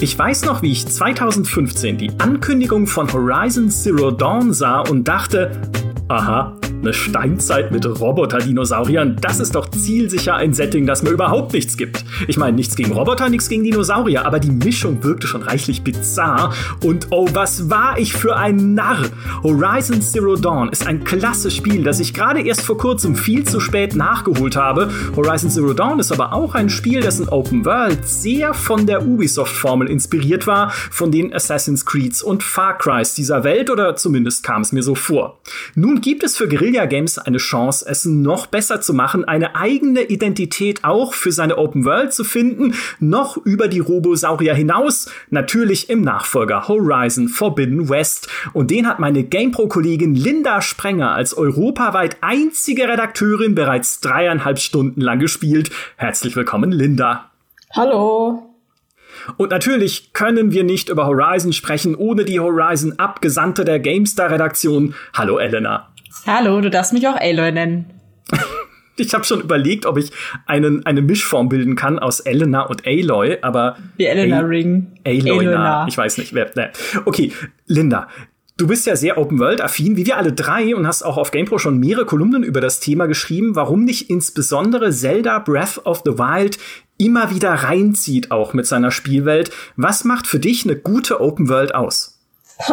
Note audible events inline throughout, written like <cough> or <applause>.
Ich weiß noch, wie ich 2015 die Ankündigung von Horizon Zero Dawn sah und dachte, aha, eine Steinzeit mit Roboter-Dinosauriern, das ist doch zielsicher ein Setting, das mir überhaupt nichts gibt. Ich meine, nichts gegen Roboter, nichts gegen Dinosaurier, aber die Mischung wirkte schon reichlich bizarr. Und oh, was war ich für ein Narr! Horizon Zero Dawn ist ein klasse Spiel, das ich gerade erst vor kurzem viel zu spät nachgeholt habe. Horizon Zero Dawn ist aber auch ein Spiel, dessen Open World sehr von der Ubisoft-Formel inspiriert war, von den Assassin's Creeds und Far Crys dieser Welt, oder zumindest kam es mir so vor. Nun gibt es für Guerilla Guerilla Games eine Chance, es noch besser zu machen, eine eigene Identität auch für seine Open World zu finden, noch über die Robosaurier hinaus, natürlich im Nachfolger Horizon Forbidden West. Und den hat meine GamePro-Kollegin Linda Sprenger als europaweit einzige Redakteurin bereits dreieinhalb Stunden lang gespielt. Herzlich willkommen, Linda. Hallo. Und natürlich können wir nicht über Horizon sprechen, ohne die Horizon Abgesandte der GameStar-Redaktion. Hallo, Elena. Hallo, du darfst mich auch Aloy nennen. <laughs> ich habe schon überlegt, ob ich einen, eine Mischform bilden kann aus Elena und Aloy, aber. Wie Elena Ring. Aloy, ich weiß nicht. Wer, ne. Okay, Linda. Du bist ja sehr Open-World-affin, wie wir alle drei, und hast auch auf GamePro schon mehrere Kolumnen über das Thema geschrieben, warum dich insbesondere Zelda Breath of the Wild immer wieder reinzieht, auch mit seiner Spielwelt. Was macht für dich eine gute Open-World aus? <laughs>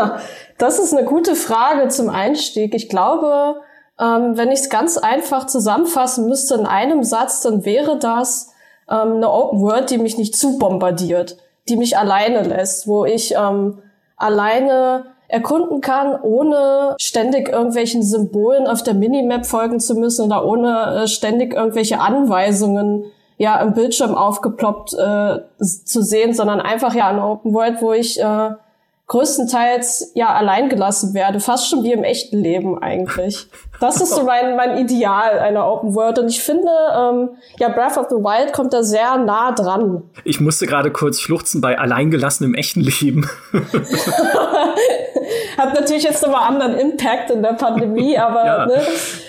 Das ist eine gute Frage zum Einstieg. Ich glaube, ähm, wenn ich es ganz einfach zusammenfassen müsste in einem Satz, dann wäre das ähm, eine Open World, die mich nicht zu bombardiert, die mich alleine lässt, wo ich ähm, alleine erkunden kann, ohne ständig irgendwelchen Symbolen auf der Minimap folgen zu müssen oder ohne äh, ständig irgendwelche Anweisungen ja im Bildschirm aufgeploppt äh, zu sehen, sondern einfach ja eine Open World, wo ich äh, größtenteils ja allein gelassen werde, fast schon wie im echten Leben eigentlich. Das ist so <laughs> mein, mein Ideal einer Open World und ich finde, ähm, ja, Breath of the Wild kommt da sehr nah dran. Ich musste gerade kurz schluchzen bei alleingelassen im echten Leben. <laughs> Hat natürlich jetzt nochmal anderen Impact in der Pandemie, <laughs> aber ja. ne,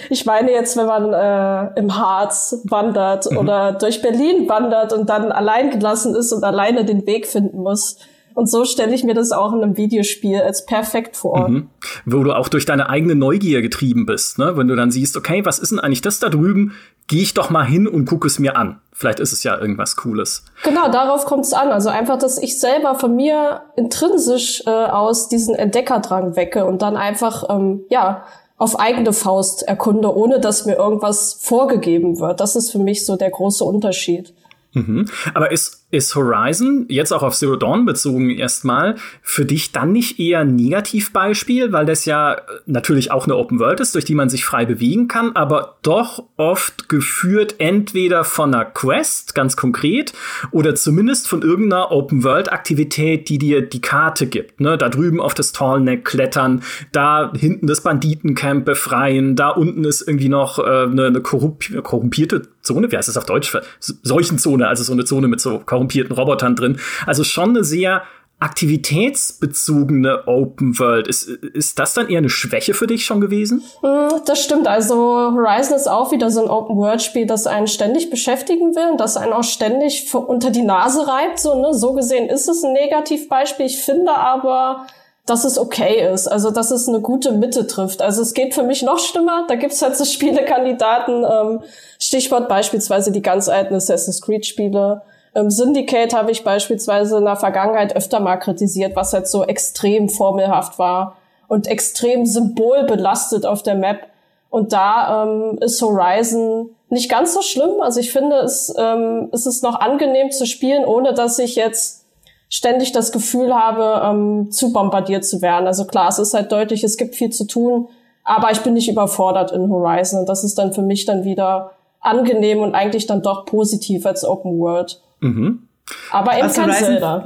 ich meine jetzt, wenn man äh, im Harz wandert mhm. oder durch Berlin wandert und dann allein gelassen ist und alleine den Weg finden muss und so stelle ich mir das auch in einem Videospiel als perfekt vor. Mhm. Wo du auch durch deine eigene Neugier getrieben bist, ne? Wenn du dann siehst, okay, was ist denn eigentlich das da drüben? Gehe ich doch mal hin und gucke es mir an. Vielleicht ist es ja irgendwas Cooles. Genau, darauf kommt es an. Also einfach, dass ich selber von mir intrinsisch äh, aus diesen Entdeckerdrang wecke und dann einfach, ähm, ja, auf eigene Faust erkunde, ohne dass mir irgendwas vorgegeben wird. Das ist für mich so der große Unterschied. Mhm. Aber ist ist Horizon, jetzt auch auf Zero Dawn bezogen erstmal, für dich dann nicht eher ein Negativbeispiel, weil das ja natürlich auch eine Open World ist, durch die man sich frei bewegen kann, aber doch oft geführt entweder von einer Quest, ganz konkret, oder zumindest von irgendeiner Open World Aktivität, die dir die Karte gibt. Ne? Da drüben auf das Tallneck klettern, da hinten das Banditencamp befreien, da unten ist irgendwie noch äh, eine, eine korrumpierte Zone, wie heißt das auf Deutsch? Seuchenzone, also so eine Zone mit so korrumpierten korrumpierten Robotern drin. Also schon eine sehr aktivitätsbezogene Open World. Ist, ist das dann eher eine Schwäche für dich schon gewesen? Hm, das stimmt. Also Horizon ist auch wieder so ein Open World Spiel, das einen ständig beschäftigen will und das einen auch ständig unter die Nase reibt. So, ne? so gesehen ist es ein Negativbeispiel. Ich finde aber, dass es okay ist, also dass es eine gute Mitte trifft. Also es geht für mich noch schlimmer. Da gibt's halt so Spielekandidaten, ähm, Stichwort beispielsweise die ganz alten Assassin's Creed Spiele ähm, Syndicate habe ich beispielsweise in der Vergangenheit öfter mal kritisiert, was halt so extrem formelhaft war und extrem symbolbelastet auf der Map. Und da ähm, ist Horizon nicht ganz so schlimm. Also ich finde, es, ähm, es ist noch angenehm zu spielen, ohne dass ich jetzt ständig das Gefühl habe, ähm, zu bombardiert zu werden. Also klar, es ist halt deutlich, es gibt viel zu tun, aber ich bin nicht überfordert in Horizon. Und das ist dann für mich dann wieder angenehm und eigentlich dann doch positiv als Open World. Mhm. Aber eben also kein Zelda.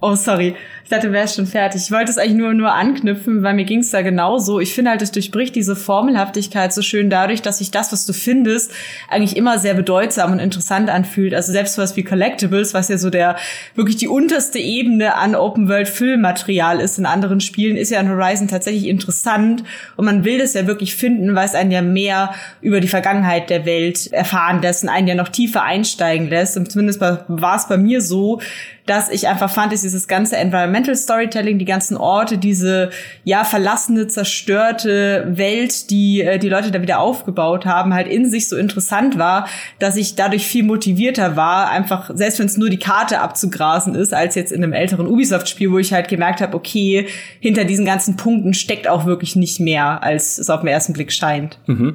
Oh, sorry. Ich dachte, du wärst schon fertig. Ich wollte es eigentlich nur, nur anknüpfen, weil mir ging es da genauso. Ich finde halt, es durchbricht diese Formelhaftigkeit so schön dadurch, dass sich das, was du findest, eigentlich immer sehr bedeutsam und interessant anfühlt. Also selbst was wie Collectibles, was ja so der, wirklich die unterste Ebene an Open-World-Füllmaterial ist in anderen Spielen, ist ja in Horizon tatsächlich interessant. Und man will das ja wirklich finden, weil es einen ja mehr über die Vergangenheit der Welt erfahren lässt und einen ja noch tiefer einsteigen lässt. Und zumindest war es bei mir so, dass ich einfach fand, dass dieses ganze Environmental Storytelling, die ganzen Orte, diese ja verlassene, zerstörte Welt, die äh, die Leute da wieder aufgebaut haben, halt in sich so interessant war, dass ich dadurch viel motivierter war, einfach selbst wenn es nur die Karte abzugrasen ist, als jetzt in einem älteren Ubisoft-Spiel, wo ich halt gemerkt habe, okay, hinter diesen ganzen Punkten steckt auch wirklich nicht mehr, als es auf den ersten Blick scheint. Mhm.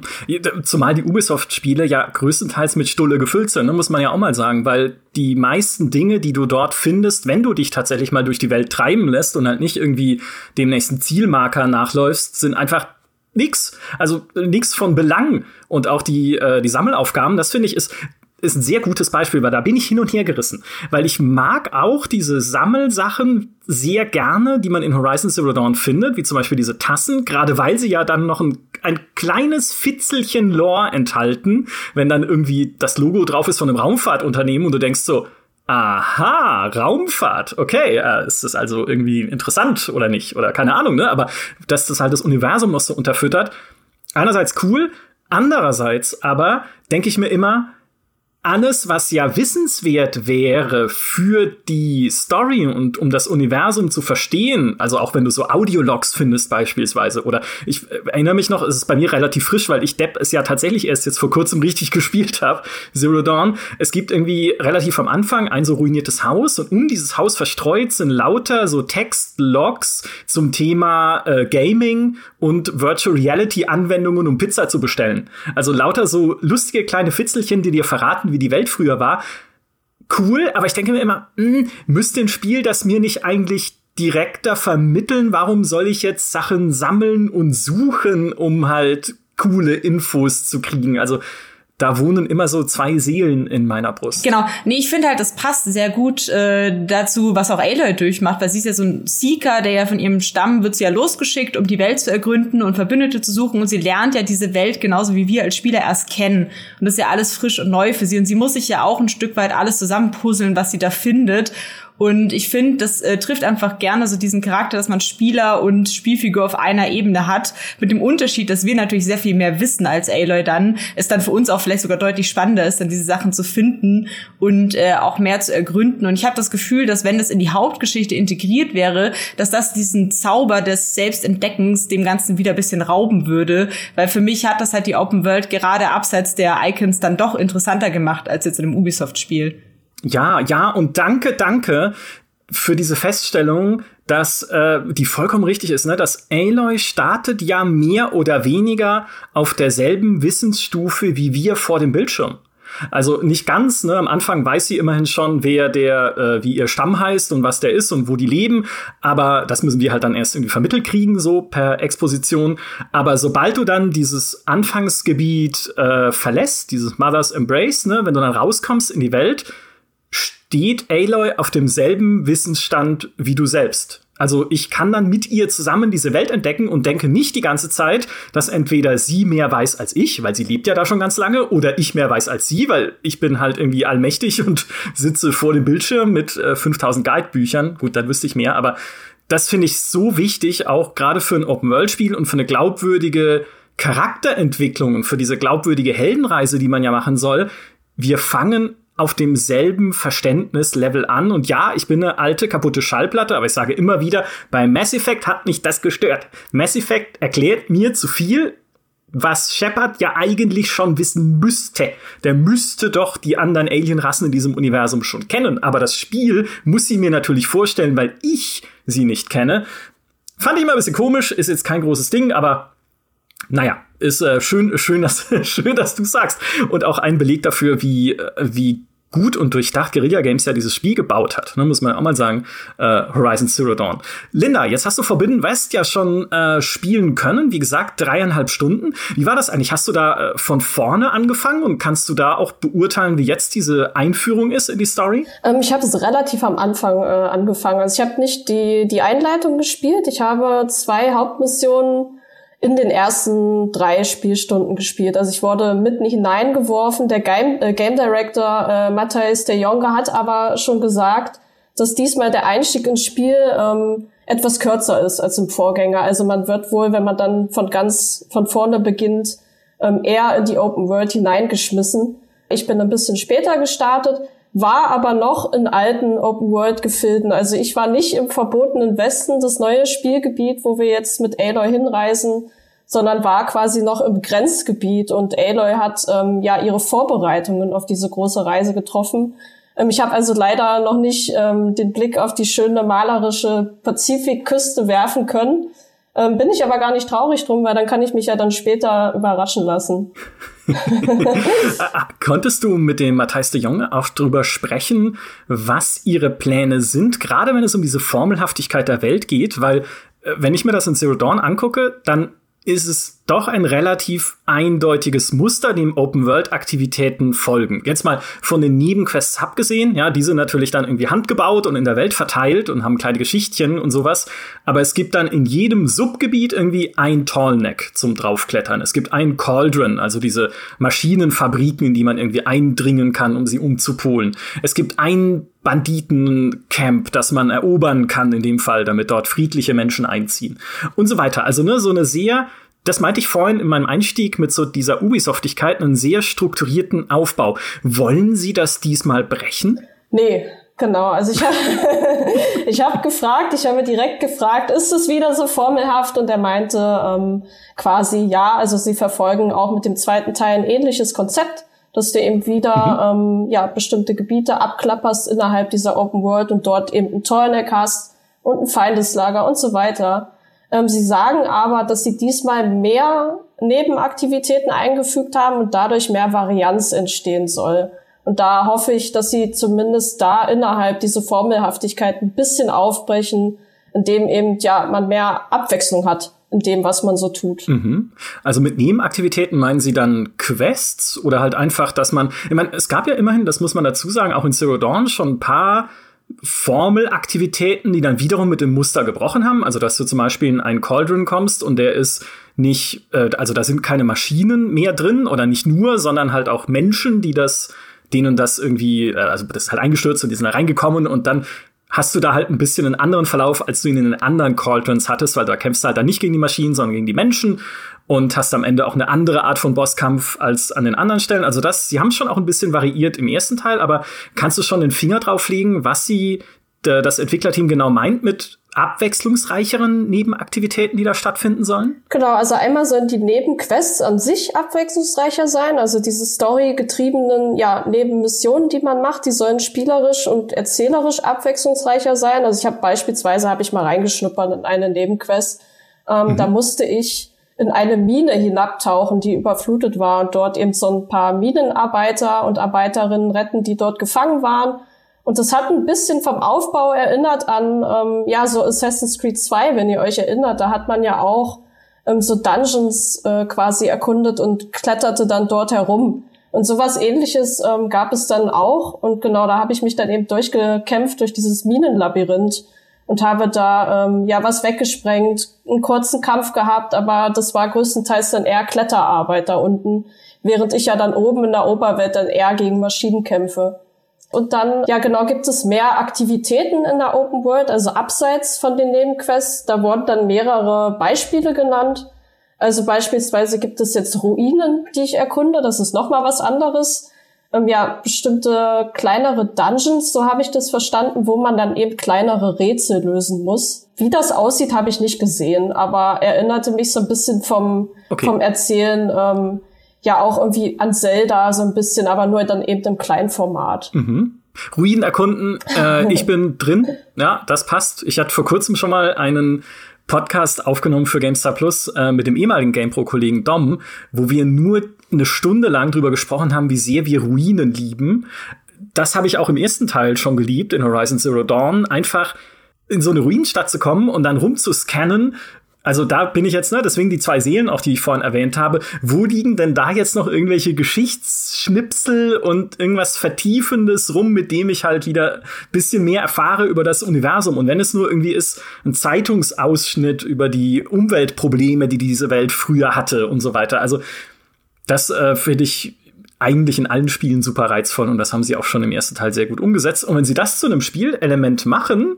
Zumal die Ubisoft-Spiele ja größtenteils mit Stulle gefüllt sind, ne, muss man ja auch mal sagen, weil die meisten Dinge, die du dort findest, wenn du dich tatsächlich mal durch die Welt treiben lässt und halt nicht irgendwie dem nächsten Zielmarker nachläufst, sind einfach nix. Also nix von Belang. Und auch die, äh, die Sammelaufgaben, das finde ich, ist ist ein sehr gutes Beispiel, weil da bin ich hin und her gerissen. Weil ich mag auch diese Sammelsachen sehr gerne, die man in Horizon Zero Dawn findet, wie zum Beispiel diese Tassen, gerade weil sie ja dann noch ein, ein kleines Fitzelchen Lore enthalten, wenn dann irgendwie das Logo drauf ist von einem Raumfahrtunternehmen und du denkst so, Aha, Raumfahrt. Okay, äh, ist das also irgendwie interessant oder nicht? Oder keine Ahnung, ne? Aber dass das halt das Universum noch so unterfüttert. Einerseits cool, andererseits aber denke ich mir immer, alles, was ja wissenswert wäre für die Story und um das Universum zu verstehen, also auch wenn du so Audiologs findest beispielsweise, oder ich erinnere mich noch, es ist bei mir relativ frisch, weil ich Depp es ja tatsächlich erst jetzt vor kurzem richtig <laughs> gespielt habe, Zero Dawn. Es gibt irgendwie relativ am Anfang ein so ruiniertes Haus und um dieses Haus verstreut sind lauter so Textlogs zum Thema äh, Gaming und Virtual Reality Anwendungen, um Pizza zu bestellen. Also lauter so lustige kleine Fitzelchen, die dir verraten, wie die Welt früher war, cool, aber ich denke mir immer, mh, hm, müsste ein Spiel das mir nicht eigentlich direkter vermitteln? Warum soll ich jetzt Sachen sammeln und suchen, um halt coole Infos zu kriegen? Also da wohnen immer so zwei Seelen in meiner Brust. Genau. Nee, ich finde halt, das passt sehr gut äh, dazu, was auch Aloy durchmacht, weil sie ist ja so ein Seeker, der ja von ihrem Stamm wird sie ja losgeschickt, um die Welt zu ergründen und Verbündete zu suchen und sie lernt ja diese Welt genauso wie wir als Spieler erst kennen und das ist ja alles frisch und neu für sie und sie muss sich ja auch ein Stück weit alles zusammenpuzzeln, was sie da findet und ich finde, das äh, trifft einfach gerne so diesen Charakter, dass man Spieler und Spielfigur auf einer Ebene hat. Mit dem Unterschied, dass wir natürlich sehr viel mehr wissen als Aloy dann. Es dann für uns auch vielleicht sogar deutlich spannender ist, dann diese Sachen zu finden und äh, auch mehr zu ergründen. Und ich habe das Gefühl, dass wenn das in die Hauptgeschichte integriert wäre, dass das diesen Zauber des Selbstentdeckens dem Ganzen wieder ein bisschen rauben würde. Weil für mich hat das halt die Open World gerade abseits der Icons dann doch interessanter gemacht als jetzt in einem Ubisoft-Spiel. Ja, ja, und danke, danke für diese Feststellung, dass äh, die vollkommen richtig ist, ne? Dass Aloy startet ja mehr oder weniger auf derselben Wissensstufe wie wir vor dem Bildschirm. Also nicht ganz, ne? Am Anfang weiß sie immerhin schon, wer der, äh, wie ihr Stamm heißt und was der ist und wo die leben. Aber das müssen wir halt dann erst irgendwie vermittelt kriegen, so per Exposition. Aber sobald du dann dieses Anfangsgebiet äh, verlässt, dieses Mother's Embrace, ne, wenn du dann rauskommst in die Welt, steht Aloy auf demselben Wissensstand wie du selbst. Also ich kann dann mit ihr zusammen diese Welt entdecken und denke nicht die ganze Zeit, dass entweder sie mehr weiß als ich, weil sie lebt ja da schon ganz lange, oder ich mehr weiß als sie, weil ich bin halt irgendwie allmächtig und <laughs> sitze vor dem Bildschirm mit äh, 5000 Guidebüchern. Gut, dann wüsste ich mehr, aber das finde ich so wichtig, auch gerade für ein Open-World-Spiel und für eine glaubwürdige Charakterentwicklung und für diese glaubwürdige Heldenreise, die man ja machen soll. Wir fangen auf demselben Verständnislevel an. Und ja, ich bin eine alte, kaputte Schallplatte, aber ich sage immer wieder, bei Mass Effect hat mich das gestört. Mass Effect erklärt mir zu viel, was Shepard ja eigentlich schon wissen müsste. Der müsste doch die anderen Alienrassen in diesem Universum schon kennen. Aber das Spiel muss sie mir natürlich vorstellen, weil ich sie nicht kenne. Fand ich immer ein bisschen komisch, ist jetzt kein großes Ding, aber naja, ist äh, schön, schön, dass, <laughs> schön, dass du sagst. Und auch ein Beleg dafür, wie, äh, wie gut und durchdacht Guerilla Games ja dieses Spiel gebaut hat, ne, muss man auch mal sagen, äh, Horizon Zero Dawn. Linda, jetzt hast du Forbidden West ja schon äh, spielen können, wie gesagt, dreieinhalb Stunden. Wie war das eigentlich? Hast du da äh, von vorne angefangen und kannst du da auch beurteilen, wie jetzt diese Einführung ist in die Story? Ähm, ich habe es relativ am Anfang äh, angefangen. Also ich habe nicht die, die Einleitung gespielt, ich habe zwei Hauptmissionen in den ersten drei Spielstunden gespielt. Also ich wurde mitten hineingeworfen. Der Game, äh, Game Director äh, Matthias de Jonge hat aber schon gesagt, dass diesmal der Einstieg ins Spiel ähm, etwas kürzer ist als im Vorgänger. Also man wird wohl, wenn man dann von ganz von vorne beginnt, ähm, eher in die Open World hineingeschmissen. Ich bin ein bisschen später gestartet. War aber noch in alten Open-World-Gefilden. Also ich war nicht im verbotenen Westen, das neue Spielgebiet, wo wir jetzt mit Aloy hinreisen, sondern war quasi noch im Grenzgebiet. Und Aloy hat ähm, ja ihre Vorbereitungen auf diese große Reise getroffen. Ähm, ich habe also leider noch nicht ähm, den Blick auf die schöne malerische Pazifikküste werfen können. Ähm, bin ich aber gar nicht traurig drum, weil dann kann ich mich ja dann später überraschen lassen. <laughs> Konntest du mit dem Matthijs de Jong auch drüber sprechen, was ihre Pläne sind, gerade wenn es um diese Formelhaftigkeit der Welt geht? Weil, äh, wenn ich mir das in Zero Dawn angucke, dann ist es doch ein relativ eindeutiges Muster, dem Open-World-Aktivitäten folgen. Jetzt mal von den Nebenquests abgesehen, ja, die sind natürlich dann irgendwie handgebaut und in der Welt verteilt und haben kleine Geschichtchen und sowas. Aber es gibt dann in jedem Subgebiet irgendwie ein Tallneck zum draufklettern. Es gibt ein Cauldron, also diese Maschinenfabriken, in die man irgendwie eindringen kann, um sie umzupolen. Es gibt ein Banditencamp, das man erobern kann in dem Fall, damit dort friedliche Menschen einziehen und so weiter. Also ne, so eine sehr das meinte ich vorhin in meinem Einstieg mit so dieser Ubisoftigkeit, einen sehr strukturierten Aufbau. Wollen Sie das diesmal brechen? Nee, genau. Also ich habe <laughs> ich hab gefragt, ich habe direkt gefragt, ist es wieder so formelhaft? Und er meinte ähm, quasi ja, also sie verfolgen auch mit dem zweiten Teil ein ähnliches Konzept dass du eben wieder mhm. ähm, ja bestimmte Gebiete abklapperst innerhalb dieser Open World und dort eben ein Torneck hast und ein Feindeslager und so weiter. Ähm, sie sagen aber, dass sie diesmal mehr Nebenaktivitäten eingefügt haben und dadurch mehr Varianz entstehen soll. Und da hoffe ich, dass sie zumindest da innerhalb diese Formelhaftigkeit ein bisschen aufbrechen, indem eben ja man mehr Abwechslung hat in dem, was man so tut. Mhm. Also mit Nebenaktivitäten meinen Sie dann Quests oder halt einfach, dass man, ich meine, es gab ja immerhin, das muss man dazu sagen, auch in Zero Dawn schon ein paar Formelaktivitäten, die dann wiederum mit dem Muster gebrochen haben. Also, dass du zum Beispiel in einen Cauldron kommst und der ist nicht, äh, also da sind keine Maschinen mehr drin oder nicht nur, sondern halt auch Menschen, die das, denen das irgendwie, äh, also das ist halt eingestürzt und die sind da reingekommen und dann hast du da halt ein bisschen einen anderen Verlauf, als du ihn in den anderen Cauldrons hattest, weil da kämpfst du halt dann nicht gegen die Maschinen, sondern gegen die Menschen und hast am Ende auch eine andere Art von Bosskampf als an den anderen Stellen. Also das, sie haben schon auch ein bisschen variiert im ersten Teil, aber kannst du schon den Finger drauflegen, was sie das Entwicklerteam genau meint mit abwechslungsreicheren Nebenaktivitäten, die da stattfinden sollen? Genau, also einmal sollen die Nebenquests an sich abwechslungsreicher sein, also diese storygetriebenen ja, Nebenmissionen, die man macht, die sollen spielerisch und erzählerisch abwechslungsreicher sein. Also ich habe beispielsweise habe ich mal reingeschnuppert in eine Nebenquest, ähm, mhm. da musste ich in eine Mine hinabtauchen, die überflutet war und dort eben so ein paar Minenarbeiter und Arbeiterinnen retten, die dort gefangen waren und das hat ein bisschen vom Aufbau erinnert an, ähm, ja, so Assassin's Creed 2, wenn ihr euch erinnert. Da hat man ja auch ähm, so Dungeons äh, quasi erkundet und kletterte dann dort herum. Und sowas ähnliches ähm, gab es dann auch. Und genau da habe ich mich dann eben durchgekämpft durch dieses Minenlabyrinth und habe da ähm, ja was weggesprengt, einen kurzen Kampf gehabt, aber das war größtenteils dann eher Kletterarbeit da unten, während ich ja dann oben in der Oberwelt dann eher gegen Maschinen kämpfe. Und dann, ja genau, gibt es mehr Aktivitäten in der Open World, also abseits von den Nebenquests. Da wurden dann mehrere Beispiele genannt. Also beispielsweise gibt es jetzt Ruinen, die ich erkunde. Das ist nochmal was anderes. Ähm, ja, bestimmte kleinere Dungeons, so habe ich das verstanden, wo man dann eben kleinere Rätsel lösen muss. Wie das aussieht, habe ich nicht gesehen, aber erinnerte mich so ein bisschen vom, okay. vom Erzählen. Ähm, ja auch irgendwie an Zelda so ein bisschen, aber nur dann eben im Kleinformat. Mhm. Ruinen erkunden, äh, ich bin drin, ja, das passt. Ich hatte vor kurzem schon mal einen Podcast aufgenommen für GameStar Plus äh, mit dem ehemaligen GamePro-Kollegen Dom, wo wir nur eine Stunde lang drüber gesprochen haben, wie sehr wir Ruinen lieben. Das habe ich auch im ersten Teil schon geliebt, in Horizon Zero Dawn. Einfach in so eine Ruinenstadt zu kommen und dann rumzuscannen, also da bin ich jetzt, ne, deswegen die zwei Seelen, auch die ich vorhin erwähnt habe. Wo liegen denn da jetzt noch irgendwelche Geschichtsschnipsel und irgendwas Vertiefendes rum, mit dem ich halt wieder bisschen mehr erfahre über das Universum? Und wenn es nur irgendwie ist, ein Zeitungsausschnitt über die Umweltprobleme, die diese Welt früher hatte und so weiter. Also das äh, finde ich eigentlich in allen Spielen super reizvoll und das haben sie auch schon im ersten Teil sehr gut umgesetzt. Und wenn sie das zu einem Spielelement machen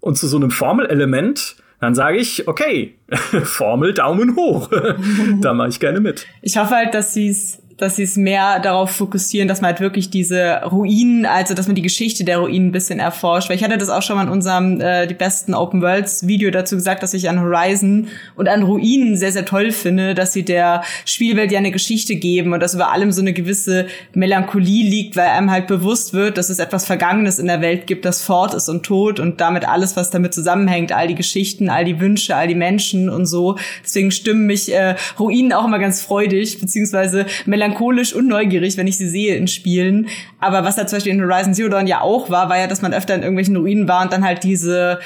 und zu so einem Formelelement, dann sage ich, okay, <laughs> Formel Daumen hoch. <laughs> da mache ich gerne mit. Ich hoffe halt, dass sie es dass sie es mehr darauf fokussieren, dass man halt wirklich diese Ruinen, also dass man die Geschichte der Ruinen ein bisschen erforscht. Weil ich hatte das auch schon mal in unserem äh, die besten Open Worlds Video dazu gesagt, dass ich an Horizon und an Ruinen sehr sehr toll finde, dass sie der Spielwelt ja eine Geschichte geben und dass über allem so eine gewisse Melancholie liegt, weil einem halt bewusst wird, dass es etwas Vergangenes in der Welt gibt, das fort ist und tot und damit alles, was damit zusammenhängt, all die Geschichten, all die Wünsche, all die Menschen und so. Deswegen stimmen mich äh, Ruinen auch immer ganz freudig beziehungsweise melancholisch und neugierig, wenn ich sie sehe in Spielen. Aber was da zum Beispiel in Horizon Zero Dawn ja auch war, war ja, dass man öfter in irgendwelchen Ruinen war und dann halt diese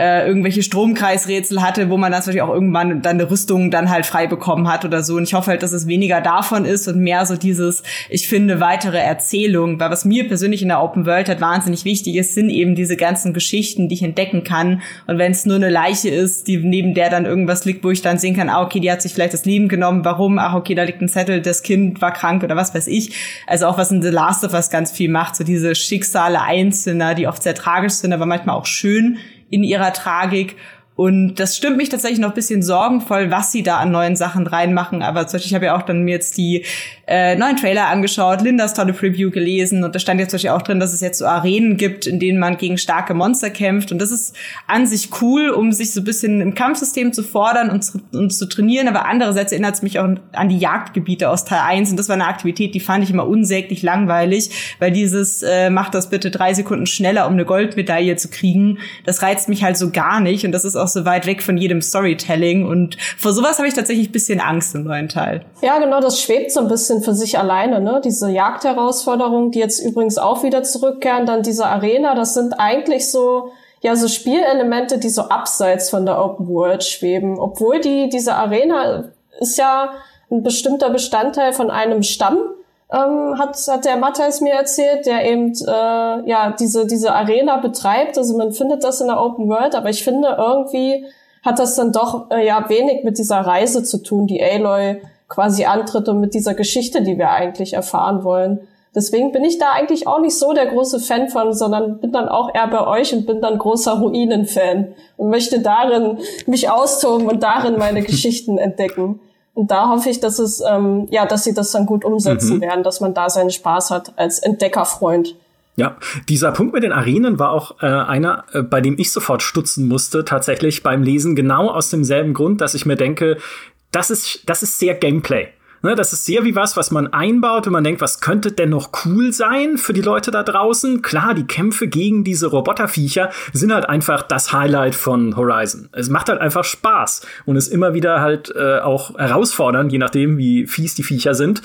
äh, irgendwelche Stromkreisrätsel hatte, wo man dann natürlich auch irgendwann dann eine Rüstung dann halt frei bekommen hat oder so. Und ich hoffe halt, dass es weniger davon ist und mehr so dieses, ich finde, weitere Erzählung. Weil was mir persönlich in der Open World halt wahnsinnig wichtig ist, sind eben diese ganzen Geschichten, die ich entdecken kann. Und wenn es nur eine Leiche ist, die neben der dann irgendwas liegt, wo ich dann sehen kann, ah, okay, die hat sich vielleicht das Leben genommen, warum? Ach, okay, da liegt ein Zettel, das Kind war krank oder was weiß ich. Also auch was in The Last of Us ganz viel macht, so diese Schicksale Einzelner, die oft sehr tragisch sind, aber manchmal auch schön in ihrer Tragik. Und das stimmt mich tatsächlich noch ein bisschen sorgenvoll, was sie da an neuen Sachen reinmachen. Aber zum Beispiel, ich habe ja auch dann mir jetzt die äh, neuen Trailer angeschaut, Lindas tolle Preview gelesen und da stand jetzt zum Beispiel auch drin, dass es jetzt so Arenen gibt, in denen man gegen starke Monster kämpft. Und das ist an sich cool, um sich so ein bisschen im Kampfsystem zu fordern und, und zu trainieren. Aber andererseits erinnert es mich auch an die Jagdgebiete aus Teil 1. Und das war eine Aktivität, die fand ich immer unsäglich langweilig, weil dieses äh, macht das bitte drei Sekunden schneller, um eine Goldmedaille zu kriegen. Das reizt mich halt so gar nicht. Und das ist auch so weit weg von jedem Storytelling. Und vor sowas habe ich tatsächlich ein bisschen Angst im neuen Teil. Ja, genau, das schwebt so ein bisschen für sich alleine, ne? Diese Jagdherausforderungen, die jetzt übrigens auch wieder zurückkehren, dann diese Arena, das sind eigentlich so, ja, so Spielelemente, die so abseits von der Open World schweben. Obwohl die, diese Arena ist ja ein bestimmter Bestandteil von einem Stamm, ähm, hat, hat der Matthias mir erzählt, der eben äh, ja diese, diese Arena betreibt. Also man findet das in der Open World, aber ich finde irgendwie hat das dann doch äh, ja wenig mit dieser Reise zu tun, die Aloy quasi antritt und mit dieser Geschichte, die wir eigentlich erfahren wollen. Deswegen bin ich da eigentlich auch nicht so der große Fan von, sondern bin dann auch eher bei euch und bin dann großer Ruinen-Fan und möchte darin mich austoben und darin meine <laughs> Geschichten entdecken. Und da hoffe ich, dass es, ähm, ja, dass sie das dann gut umsetzen mhm. werden, dass man da seinen Spaß hat als Entdeckerfreund. Ja, dieser Punkt mit den Arenen war auch äh, einer, äh, bei dem ich sofort stutzen musste, tatsächlich beim Lesen, genau aus demselben Grund, dass ich mir denke, das ist, das ist sehr Gameplay. Ne, das ist sehr wie was, was man einbaut, wenn man denkt, was könnte denn noch cool sein für die Leute da draußen? Klar, die Kämpfe gegen diese Roboterviecher sind halt einfach das Highlight von Horizon. Es macht halt einfach Spaß und ist immer wieder halt äh, auch herausfordernd, je nachdem, wie fies die Viecher sind.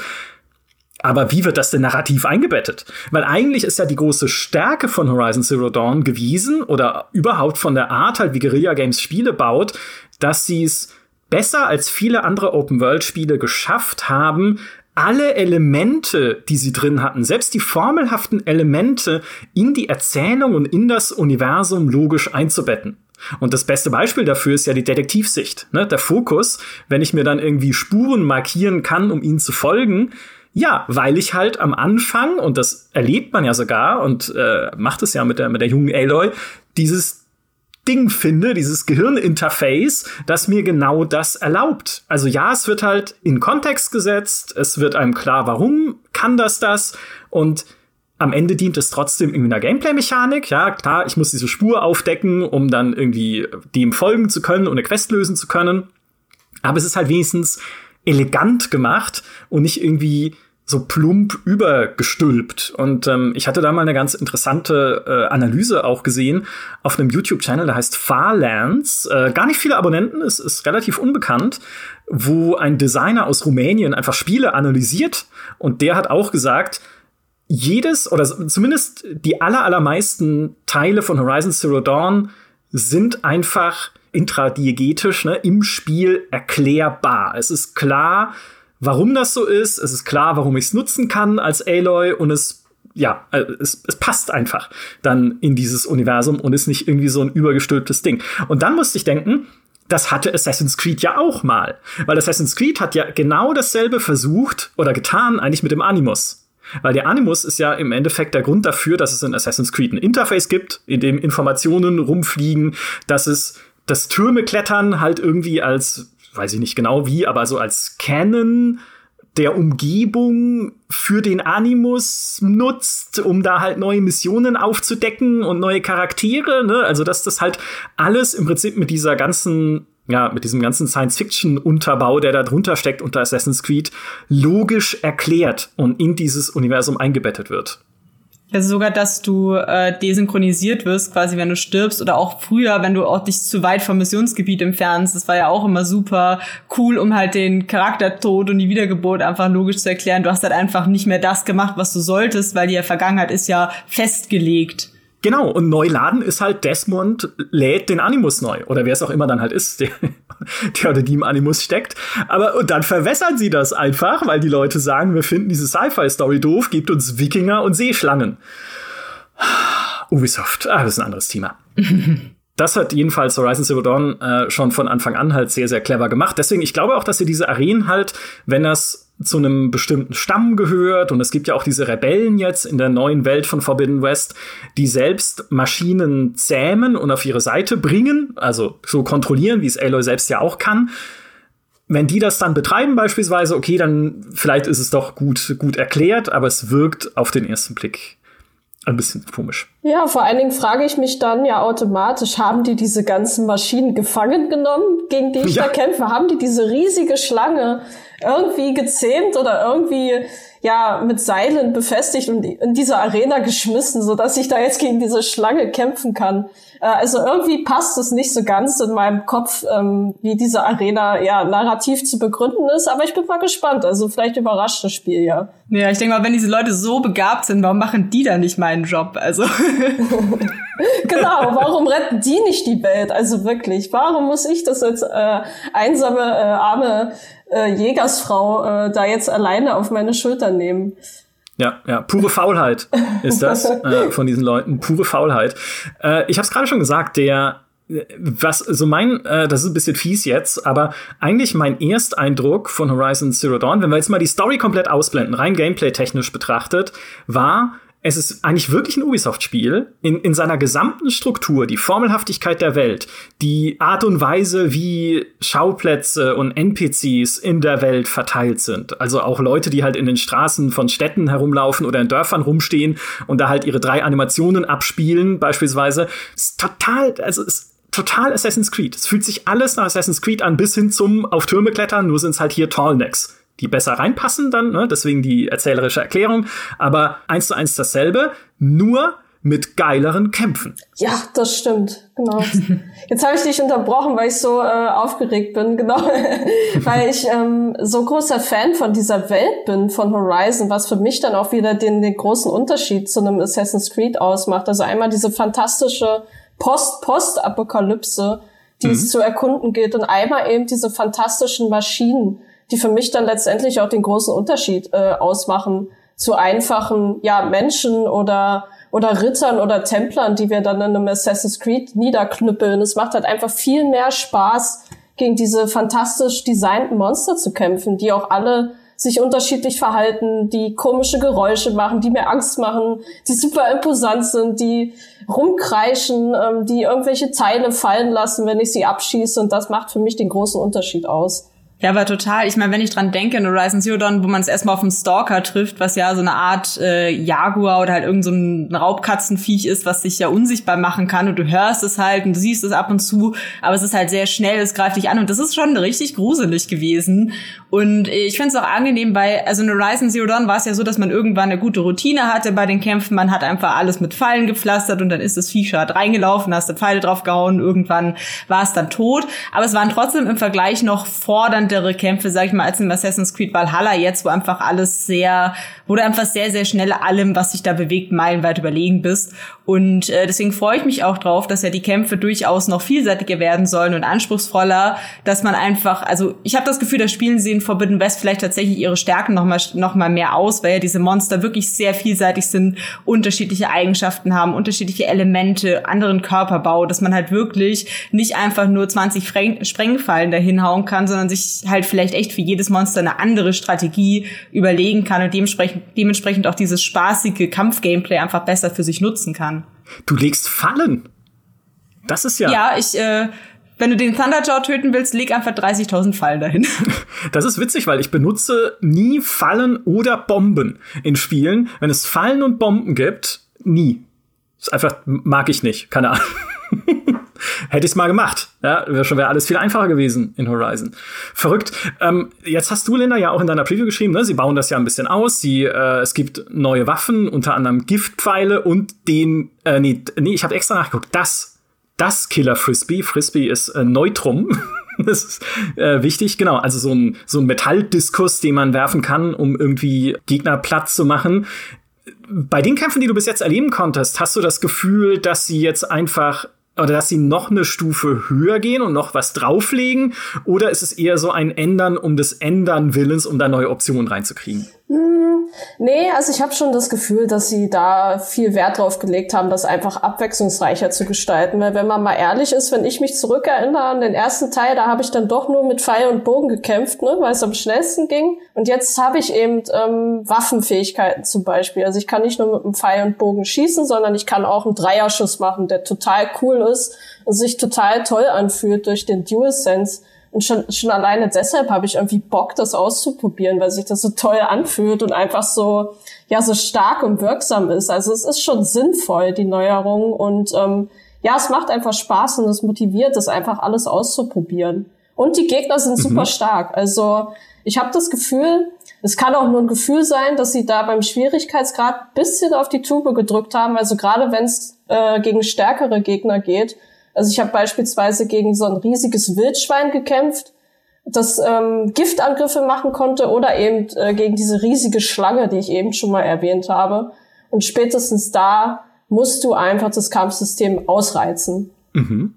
Aber wie wird das denn narrativ eingebettet? Weil eigentlich ist ja die große Stärke von Horizon Zero Dawn gewesen oder überhaupt von der Art halt, wie Guerilla Games Spiele baut, dass sie es besser als viele andere Open-World-Spiele geschafft haben, alle Elemente, die sie drin hatten, selbst die formelhaften Elemente in die Erzählung und in das Universum logisch einzubetten. Und das beste Beispiel dafür ist ja die Detektivsicht. Ne? Der Fokus, wenn ich mir dann irgendwie Spuren markieren kann, um ihnen zu folgen. Ja, weil ich halt am Anfang, und das erlebt man ja sogar und äh, macht es ja mit der, mit der jungen Aloy, dieses Ding finde, dieses Gehirninterface, das mir genau das erlaubt. Also ja, es wird halt in Kontext gesetzt, es wird einem klar, warum kann das das und am Ende dient es trotzdem irgendwie einer Gameplay-Mechanik. Ja, klar, ich muss diese Spur aufdecken, um dann irgendwie dem folgen zu können und eine Quest lösen zu können. Aber es ist halt wenigstens elegant gemacht und nicht irgendwie so plump übergestülpt. Und ähm, ich hatte da mal eine ganz interessante äh, Analyse auch gesehen auf einem YouTube-Channel, der heißt Farlands. Äh, gar nicht viele Abonnenten, es ist relativ unbekannt, wo ein Designer aus Rumänien einfach Spiele analysiert. Und der hat auch gesagt, jedes oder zumindest die aller, allermeisten Teile von Horizon Zero Dawn sind einfach intradiegetisch ne, im Spiel erklärbar. Es ist klar, warum das so ist. Es ist klar, warum ich es nutzen kann als Aloy und es ja, äh, es, es passt einfach dann in dieses Universum und ist nicht irgendwie so ein übergestülptes Ding. Und dann musste ich denken, das hatte Assassin's Creed ja auch mal. Weil Assassin's Creed hat ja genau dasselbe versucht oder getan eigentlich mit dem Animus. Weil der Animus ist ja im Endeffekt der Grund dafür, dass es in Assassin's Creed ein Interface gibt, in dem Informationen rumfliegen, dass es das Türme klettern halt irgendwie als weiß ich nicht genau wie, aber so als Canon der Umgebung für den Animus nutzt, um da halt neue Missionen aufzudecken und neue Charaktere. Ne? Also dass das halt alles im Prinzip mit dieser ganzen ja, mit diesem ganzen Science-Fiction-Unterbau, der da drunter steckt unter Assassin's Creed, logisch erklärt und in dieses Universum eingebettet wird. Also sogar, dass du äh, desynchronisiert wirst, quasi wenn du stirbst oder auch früher, wenn du auch dich zu weit vom Missionsgebiet entfernst. Das war ja auch immer super cool, um halt den Charaktertod und die Wiedergeburt einfach logisch zu erklären. Du hast halt einfach nicht mehr das gemacht, was du solltest, weil die Vergangenheit ist ja festgelegt. Genau, und Neuladen ist halt Desmond lädt den Animus neu. Oder wer es auch immer dann halt ist, <laughs> der, der oder die im Animus steckt. Aber und dann verwässern sie das einfach, weil die Leute sagen, wir finden diese Sci-Fi-Story doof, gebt uns Wikinger und Seeschlangen. Ubisoft, ah, das ist ein anderes Thema. <laughs> das hat jedenfalls Horizon Zero Dawn äh, schon von Anfang an halt sehr, sehr clever gemacht. Deswegen, ich glaube auch, dass sie diese Arenen halt, wenn das zu einem bestimmten Stamm gehört und es gibt ja auch diese Rebellen jetzt in der neuen Welt von Forbidden West, die selbst Maschinen zähmen und auf ihre Seite bringen, also so kontrollieren, wie es Aloy selbst ja auch kann. Wenn die das dann betreiben beispielsweise, okay, dann vielleicht ist es doch gut, gut erklärt, aber es wirkt auf den ersten Blick ein bisschen komisch. Ja, vor allen Dingen frage ich mich dann ja automatisch, haben die diese ganzen Maschinen gefangen genommen, gegen die ich ja. da kämpfe? Haben die diese riesige Schlange irgendwie gezähmt oder irgendwie ja mit Seilen befestigt und in diese Arena geschmissen, so dass ich da jetzt gegen diese Schlange kämpfen kann. Äh, also irgendwie passt es nicht so ganz in meinem Kopf, ähm, wie diese Arena ja narrativ zu begründen ist. Aber ich bin mal gespannt. Also vielleicht überrascht das Spiel ja. Ja, ich denke mal, wenn diese Leute so begabt sind, warum machen die dann nicht meinen Job? Also <laughs> <laughs> genau, warum retten die nicht die Welt? Also wirklich, warum muss ich das als äh, einsame, äh, arme äh, Jägersfrau äh, da jetzt alleine auf meine Schultern nehmen. Ja, ja, pure Faulheit <laughs> ist das äh, von diesen Leuten, pure Faulheit. Äh, ich habe es gerade schon gesagt, der was so mein, äh, das ist ein bisschen fies jetzt, aber eigentlich mein Ersteindruck von Horizon Zero Dawn, wenn wir jetzt mal die Story komplett ausblenden, rein gameplay technisch betrachtet, war es ist eigentlich wirklich ein Ubisoft-Spiel in, in seiner gesamten Struktur, die Formelhaftigkeit der Welt, die Art und Weise, wie Schauplätze und NPCs in der Welt verteilt sind. Also auch Leute, die halt in den Straßen von Städten herumlaufen oder in Dörfern rumstehen und da halt ihre drei Animationen abspielen, beispielsweise. Ist total, also ist total Assassin's Creed. Es fühlt sich alles nach Assassin's Creed an, bis hin zum auf Türme klettern, nur sind es halt hier Tallnecks die besser reinpassen dann, ne? deswegen die erzählerische Erklärung, aber eins zu eins dasselbe, nur mit geileren Kämpfen. Ja, das stimmt, genau. <laughs> Jetzt habe ich dich unterbrochen, weil ich so äh, aufgeregt bin, <laughs> genau, weil ich ähm, so großer Fan von dieser Welt bin, von Horizon, was für mich dann auch wieder den, den großen Unterschied zu einem Assassin's Creed ausmacht. Also einmal diese fantastische Post-Post-Apokalypse, die mhm. es zu erkunden gilt, und einmal eben diese fantastischen Maschinen, die für mich dann letztendlich auch den großen Unterschied äh, ausmachen zu einfachen ja Menschen oder oder Rittern oder Templern, die wir dann in einem Assassin's Creed niederknüppeln. Es macht halt einfach viel mehr Spaß, gegen diese fantastisch designten Monster zu kämpfen, die auch alle sich unterschiedlich verhalten, die komische Geräusche machen, die mir Angst machen, die super imposant sind, die rumkreischen, ähm, die irgendwelche Teile fallen lassen, wenn ich sie abschieße. Und das macht für mich den großen Unterschied aus. Ja, aber total. Ich meine, wenn ich dran denke, in Horizon Zero Dawn, wo man es erstmal auf einen Stalker trifft, was ja so eine Art äh, Jaguar oder halt irgend so Raubkatzenviech ist, was sich ja unsichtbar machen kann und du hörst es halt und du siehst es ab und zu, aber es ist halt sehr schnell, es greift dich an und das ist schon richtig gruselig gewesen. Und ich finde es auch angenehm, weil, also in Horizon Zero Dawn war es ja so, dass man irgendwann eine gute Routine hatte bei den Kämpfen. Man hat einfach alles mit Pfeilen gepflastert und dann ist das Viech halt reingelaufen, hast du Pfeile drauf gehauen, irgendwann war es dann tot. Aber es waren trotzdem im Vergleich noch fordernde Kämpfe, sag ich mal, als in Assassin's Creed Valhalla jetzt, wo einfach alles sehr, wo du einfach sehr, sehr schnell allem, was sich da bewegt, meilenweit überlegen bist. Und äh, deswegen freue ich mich auch drauf, dass ja die Kämpfe durchaus noch vielseitiger werden sollen und anspruchsvoller, dass man einfach, also ich habe das Gefühl, das Spielen sehen Forbidden West vielleicht tatsächlich ihre Stärken noch mal, noch mal mehr aus, weil ja diese Monster wirklich sehr vielseitig sind, unterschiedliche Eigenschaften haben, unterschiedliche Elemente, anderen Körperbau, dass man halt wirklich nicht einfach nur 20 Sprengfallen dahin hauen kann, sondern sich halt vielleicht echt für jedes Monster eine andere Strategie überlegen kann und dementsprechend, dementsprechend auch dieses spaßige Kampfgameplay einfach besser für sich nutzen kann. Du legst Fallen. Das ist ja. Ja, ich äh, wenn du den Thunderjaw töten willst, leg einfach 30.000 Fallen dahin. <laughs> Das ist witzig, weil ich benutze nie Fallen oder Bomben in Spielen. Wenn es Fallen und Bomben gibt, nie. Das einfach, mag ich nicht. Keine Ahnung. <laughs> Hätte ich es mal gemacht. Ja, wäre schon wäre alles viel einfacher gewesen in Horizon. Verrückt. Ähm, jetzt hast du, Linda, ja auch in deiner Preview geschrieben, ne? sie bauen das ja ein bisschen aus. Sie, äh, es gibt neue Waffen, unter anderem Giftpfeile und den, äh, nee, nee ich habe extra nachgeguckt, das, das Killer Frisbee. Frisbee ist äh, Neutrum. <laughs> das ist äh, wichtig, genau. Also so ein, so ein Metalldiskus, den man werfen kann, um irgendwie Gegner platt zu machen bei den Kämpfen, die du bis jetzt erleben konntest, hast du das Gefühl, dass sie jetzt einfach oder dass sie noch eine Stufe höher gehen und noch was drauflegen? Oder ist es eher so ein Ändern um des Ändern Willens, um da neue Optionen reinzukriegen? Hm, nee, also ich habe schon das Gefühl, dass sie da viel Wert drauf gelegt haben, das einfach abwechslungsreicher zu gestalten. Weil wenn man mal ehrlich ist, wenn ich mich zurückerinnere an den ersten Teil, da habe ich dann doch nur mit Pfeil und Bogen gekämpft, ne, weil es am schnellsten ging. Und jetzt habe ich eben ähm, Waffenfähigkeiten zum Beispiel. Also ich kann nicht nur mit einem Pfeil und Bogen schießen, sondern ich kann auch einen Dreierschuss machen, der total cool ist und sich total toll anfühlt durch den Dual Sense. Und schon, schon alleine deshalb habe ich irgendwie Bock, das auszuprobieren, weil sich das so toll anfühlt und einfach so, ja, so stark und wirksam ist. Also es ist schon sinnvoll, die Neuerung. Und ähm, ja, es macht einfach Spaß und es motiviert, das einfach alles auszuprobieren. Und die Gegner sind mhm. super stark. Also ich habe das Gefühl, es kann auch nur ein Gefühl sein, dass sie da beim Schwierigkeitsgrad bisschen auf die Tube gedrückt haben. Also gerade wenn es äh, gegen stärkere Gegner geht, also ich habe beispielsweise gegen so ein riesiges Wildschwein gekämpft, das ähm, Giftangriffe machen konnte oder eben äh, gegen diese riesige Schlange, die ich eben schon mal erwähnt habe. Und spätestens da musst du einfach das Kampfsystem ausreizen. Mhm.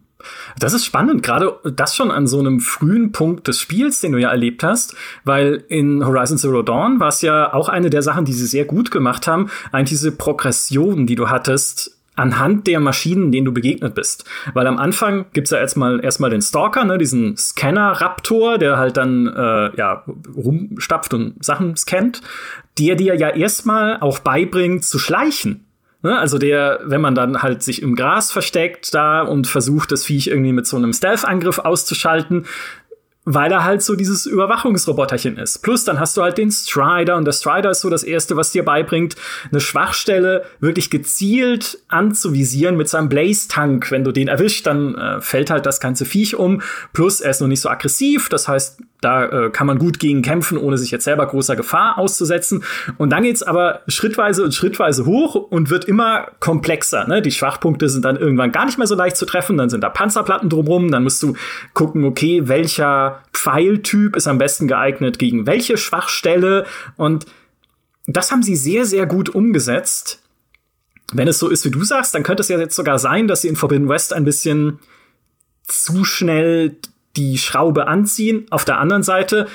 Das ist spannend, gerade das schon an so einem frühen Punkt des Spiels, den du ja erlebt hast, weil in Horizon Zero Dawn war es ja auch eine der Sachen, die sie sehr gut gemacht haben, eigentlich diese Progression, die du hattest anhand der Maschinen, denen du begegnet bist. Weil am Anfang gibt's ja erstmal erstmal den Stalker, ne, diesen Scanner-Raptor, der halt dann äh, ja rumstapft und Sachen scannt, der dir ja erstmal auch beibringt zu schleichen. Ne? Also der, wenn man dann halt sich im Gras versteckt da und versucht, das Viech irgendwie mit so einem Stealth-Angriff auszuschalten, weil er halt so dieses Überwachungsroboterchen ist. Plus dann hast du halt den Strider und der Strider ist so das erste, was dir beibringt, eine Schwachstelle wirklich gezielt anzuvisieren mit seinem Blaze-Tank. Wenn du den erwischt, dann äh, fällt halt das ganze Viech um. Plus er ist noch nicht so aggressiv, das heißt, da äh, kann man gut gegen kämpfen, ohne sich jetzt selber großer Gefahr auszusetzen. Und dann geht's aber schrittweise und schrittweise hoch und wird immer komplexer. Ne? Die Schwachpunkte sind dann irgendwann gar nicht mehr so leicht zu treffen. Dann sind da Panzerplatten drumrum. Dann musst du gucken, okay, welcher Pfeiltyp ist am besten geeignet gegen welche Schwachstelle. Und das haben sie sehr, sehr gut umgesetzt. Wenn es so ist, wie du sagst, dann könnte es ja jetzt sogar sein, dass sie in Forbidden West ein bisschen zu schnell die Schraube anziehen. Auf der anderen Seite,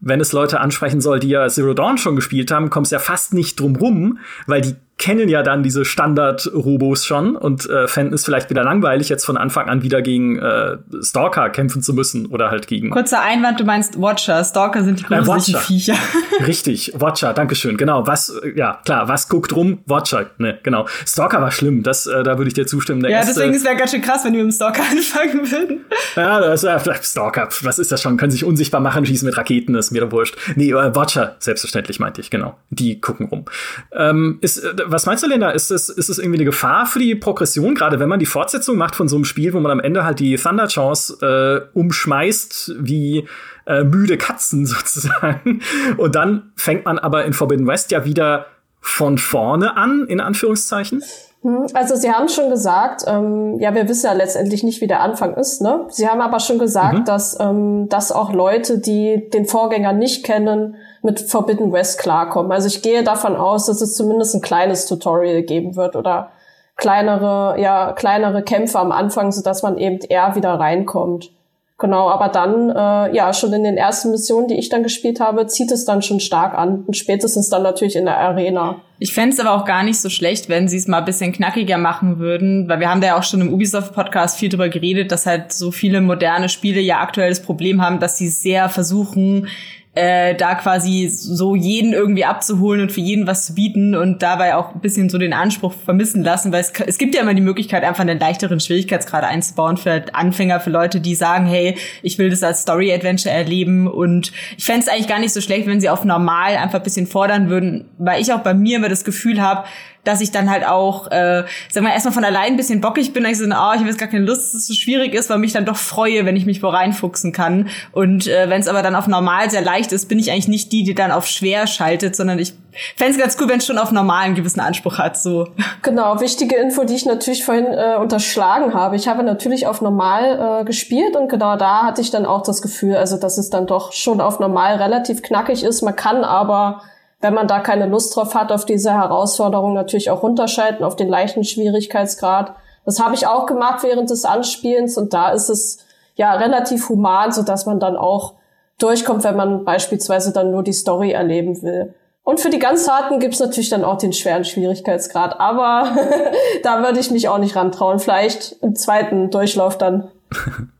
wenn es Leute ansprechen soll, die ja Zero Dawn schon gespielt haben, kommt es ja fast nicht drum rum, weil die kennen ja dann diese Standard-Robos schon und äh, fänden es vielleicht wieder langweilig, jetzt von Anfang an wieder gegen äh, Stalker kämpfen zu müssen oder halt gegen. Kurzer Einwand, du meinst Watcher. Stalker sind die äh, gruseligen äh, Viecher. <laughs> Richtig, Watcher, Dankeschön. Genau, was, ja, klar, was guckt rum? Watcher, ne, genau. Stalker war schlimm, das, äh, da würde ich dir zustimmen. Der ja, erste, deswegen es ganz schön krass, wenn wir mit dem Stalker <laughs> anfangen würden. Ja, das vielleicht Stalker, was ist das schon? Können sich unsichtbar machen, schießen mit Raketen, ist mir doch wurscht. Nee, äh, Watcher, selbstverständlich meinte ich, genau. Die gucken rum. Ähm, ist, äh, was meinst du, Linda? Ist es, ist es irgendwie eine Gefahr für die Progression, gerade wenn man die Fortsetzung macht von so einem Spiel, wo man am Ende halt die Thunder Chance äh, umschmeißt wie äh, müde Katzen <laughs> sozusagen. Und dann fängt man aber in Forbidden West ja wieder von vorne an, in Anführungszeichen. Hm, also Sie haben schon gesagt, ähm, ja, wir wissen ja letztendlich nicht, wie der Anfang ist. Ne? Sie haben aber schon gesagt, mhm. dass, ähm, dass auch Leute, die den Vorgänger nicht kennen, mit Forbidden West klarkommen. Also ich gehe davon aus, dass es zumindest ein kleines Tutorial geben wird oder kleinere, ja, kleinere Kämpfe am Anfang, so dass man eben eher wieder reinkommt. Genau, aber dann, äh, ja, schon in den ersten Missionen, die ich dann gespielt habe, zieht es dann schon stark an. Und spätestens dann natürlich in der Arena. Ich fände aber auch gar nicht so schlecht, wenn sie es mal ein bisschen knackiger machen würden, weil wir haben da ja auch schon im Ubisoft-Podcast viel drüber geredet, dass halt so viele moderne Spiele ja aktuell das Problem haben, dass sie sehr versuchen, äh, da quasi so jeden irgendwie abzuholen und für jeden was zu bieten und dabei auch ein bisschen so den Anspruch vermissen lassen, weil es, es gibt ja immer die Möglichkeit, einfach einen leichteren Schwierigkeitsgrad einzubauen für Anfänger, für Leute, die sagen, hey, ich will das als Story-Adventure erleben und ich fände es eigentlich gar nicht so schlecht, wenn sie auf normal einfach ein bisschen fordern würden, weil ich auch bei mir immer das Gefühl habe, dass ich dann halt auch, äh, sagen wir erstmal von allein ein bisschen bockig bin, dass ich so, oh, ich habe jetzt gar keine Lust, dass es so schwierig ist, weil mich dann doch freue, wenn ich mich wo reinfuchsen kann. Und äh, wenn es aber dann auf normal sehr leicht ist, bin ich eigentlich nicht die, die dann auf schwer schaltet, sondern ich fände es ganz cool, wenn es schon auf normal einen gewissen Anspruch hat. So. Genau, wichtige Info, die ich natürlich vorhin äh, unterschlagen habe. Ich habe natürlich auf normal äh, gespielt und genau da hatte ich dann auch das Gefühl, also dass es dann doch schon auf normal relativ knackig ist. Man kann aber wenn man da keine Lust drauf hat, auf diese Herausforderung natürlich auch runterschalten, auf den leichten Schwierigkeitsgrad. Das habe ich auch gemacht während des Anspielens und da ist es ja relativ human, so dass man dann auch durchkommt, wenn man beispielsweise dann nur die Story erleben will. Und für die ganz harten gibt's natürlich dann auch den schweren Schwierigkeitsgrad, aber <laughs> da würde ich mich auch nicht rantrauen. Vielleicht im zweiten Durchlauf dann. <laughs>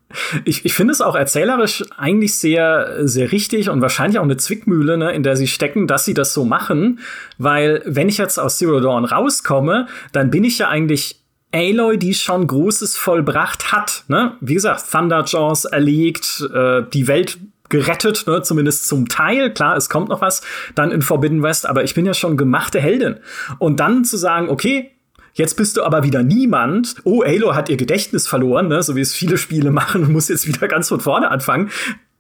Ich, ich finde es auch erzählerisch eigentlich sehr, sehr richtig und wahrscheinlich auch eine Zwickmühle, ne, in der sie stecken, dass sie das so machen. Weil, wenn ich jetzt aus Zero Dawn rauskomme, dann bin ich ja eigentlich Aloy, die schon Großes vollbracht hat. Ne? Wie gesagt, Thunderjaws erlegt, äh, die Welt gerettet, ne, zumindest zum Teil. Klar, es kommt noch was dann in Forbidden West, aber ich bin ja schon gemachte Heldin. Und dann zu sagen, okay, Jetzt bist du aber wieder niemand. Oh, Halo hat ihr Gedächtnis verloren, ne? so wie es viele Spiele machen und muss jetzt wieder ganz von vorne anfangen.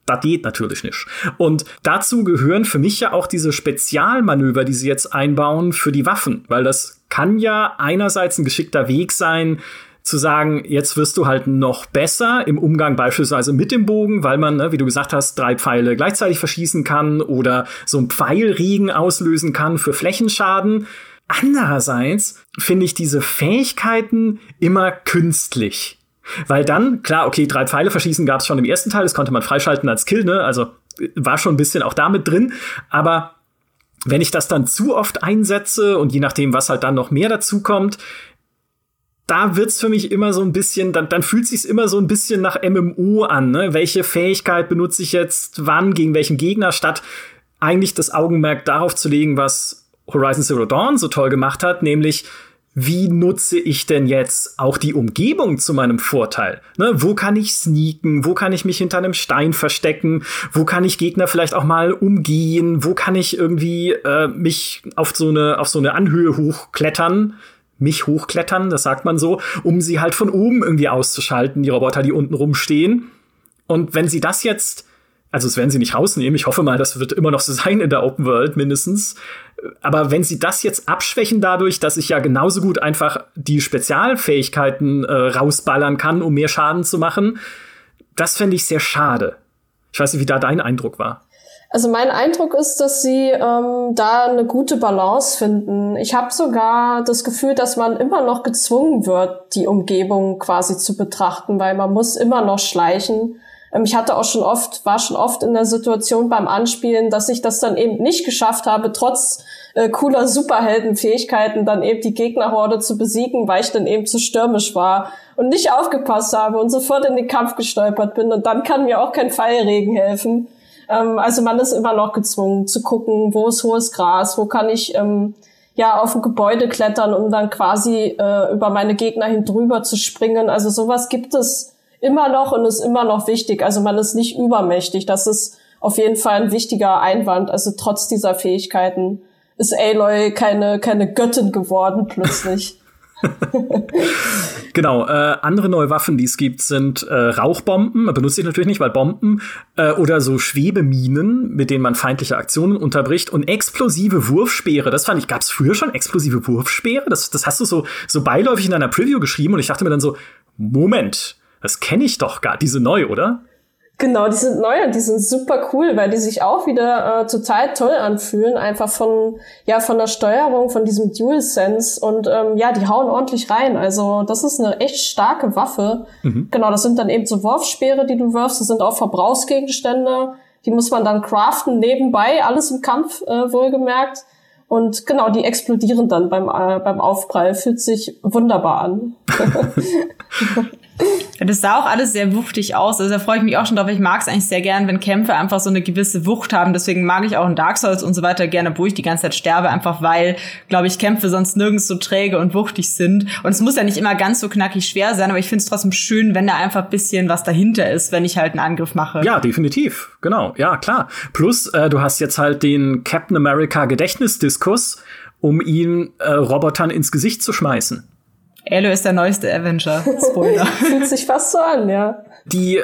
Das geht natürlich nicht. Und dazu gehören für mich ja auch diese Spezialmanöver, die sie jetzt einbauen für die Waffen, weil das kann ja einerseits ein geschickter Weg sein, zu sagen, jetzt wirst du halt noch besser im Umgang beispielsweise mit dem Bogen, weil man, ne, wie du gesagt hast, drei Pfeile gleichzeitig verschießen kann oder so ein Pfeilregen auslösen kann für Flächenschaden. Andererseits finde ich diese Fähigkeiten immer künstlich. Weil dann, klar, okay, drei Pfeile verschießen gab es schon im ersten Teil, das konnte man freischalten als Kill, ne? Also war schon ein bisschen auch damit drin. Aber wenn ich das dann zu oft einsetze und je nachdem, was halt dann noch mehr dazu kommt, da wird's für mich immer so ein bisschen, dann, dann fühlt sich's immer so ein bisschen nach MMO an, ne? Welche Fähigkeit benutze ich jetzt wann, gegen welchen Gegner, statt eigentlich das Augenmerk darauf zu legen, was Horizon Zero Dawn so toll gemacht hat, nämlich wie nutze ich denn jetzt auch die Umgebung zu meinem Vorteil? Ne, wo kann ich sneaken? Wo kann ich mich hinter einem Stein verstecken? Wo kann ich Gegner vielleicht auch mal umgehen? Wo kann ich irgendwie äh, mich auf so eine auf so eine Anhöhe hochklettern? Mich hochklettern, das sagt man so, um sie halt von oben irgendwie auszuschalten, die Roboter, die unten rumstehen. Und wenn sie das jetzt also das werden sie nicht rausnehmen. Ich hoffe mal, das wird immer noch so <laughs> sein in der Open World mindestens. Aber wenn sie das jetzt abschwächen dadurch, dass ich ja genauso gut einfach die Spezialfähigkeiten äh, rausballern kann, um mehr Schaden zu machen, das fände ich sehr schade. Ich weiß nicht, wie da dein Eindruck war. Also mein Eindruck ist, dass sie ähm, da eine gute Balance finden. Ich habe sogar das Gefühl, dass man immer noch gezwungen wird, die Umgebung quasi zu betrachten, weil man muss immer noch schleichen ich hatte auch schon oft, war schon oft in der Situation beim Anspielen, dass ich das dann eben nicht geschafft habe, trotz äh, cooler Superheldenfähigkeiten dann eben die Gegnerhorde zu besiegen, weil ich dann eben zu stürmisch war und nicht aufgepasst habe und sofort in den Kampf gestolpert bin. Und dann kann mir auch kein Pfeilregen helfen. Ähm, also man ist immer noch gezwungen zu gucken, wo ist hohes Gras, wo kann ich ähm, ja auf ein Gebäude klettern, um dann quasi äh, über meine Gegner hin drüber zu springen. Also sowas gibt es immer noch und ist immer noch wichtig. Also man ist nicht übermächtig. Das ist auf jeden Fall ein wichtiger Einwand. Also trotz dieser Fähigkeiten ist Aloy keine, keine Göttin geworden plötzlich. <laughs> <laughs> genau, äh, andere neue Waffen, die es gibt, sind äh, Rauchbomben, benutze ich natürlich nicht, weil Bomben äh, oder so Schwebeminen, mit denen man feindliche Aktionen unterbricht und explosive Wurfspeere. Das fand ich, gab es früher schon explosive Wurfspeere? Das, das hast du so, so beiläufig in deiner Preview geschrieben und ich dachte mir dann so, Moment, das kenne ich doch gar, diese neu, oder? Genau, die sind neu und die sind super cool, weil die sich auch wieder äh, total toll anfühlen, einfach von ja von der Steuerung, von diesem Dual Sense und ähm, ja, die hauen ordentlich rein. Also das ist eine echt starke Waffe. Mhm. Genau, das sind dann eben so Wurfspeere, die du wirfst. Das sind auch Verbrauchsgegenstände, die muss man dann craften nebenbei, alles im Kampf äh, wohlgemerkt. Und genau, die explodieren dann beim äh, beim Aufprall. Fühlt sich wunderbar an. <laughs> <laughs> Das sah auch alles sehr wuchtig aus. Also da freue ich mich auch schon drauf. Ich mag es eigentlich sehr gern, wenn Kämpfe einfach so eine gewisse Wucht haben. Deswegen mag ich auch in Dark Souls und so weiter gerne, wo ich die ganze Zeit sterbe, einfach weil, glaube ich, Kämpfe sonst nirgends so träge und wuchtig sind. Und es muss ja nicht immer ganz so knackig schwer sein, aber ich finde es trotzdem schön, wenn da einfach ein bisschen was dahinter ist, wenn ich halt einen Angriff mache. Ja, definitiv. Genau. Ja, klar. Plus, äh, du hast jetzt halt den Captain America Gedächtnisdiskus, um ihn äh, Robotern ins Gesicht zu schmeißen. Elo ist der neueste Avenger. Spoiler. <laughs> Fühlt sich fast so an, ja. Die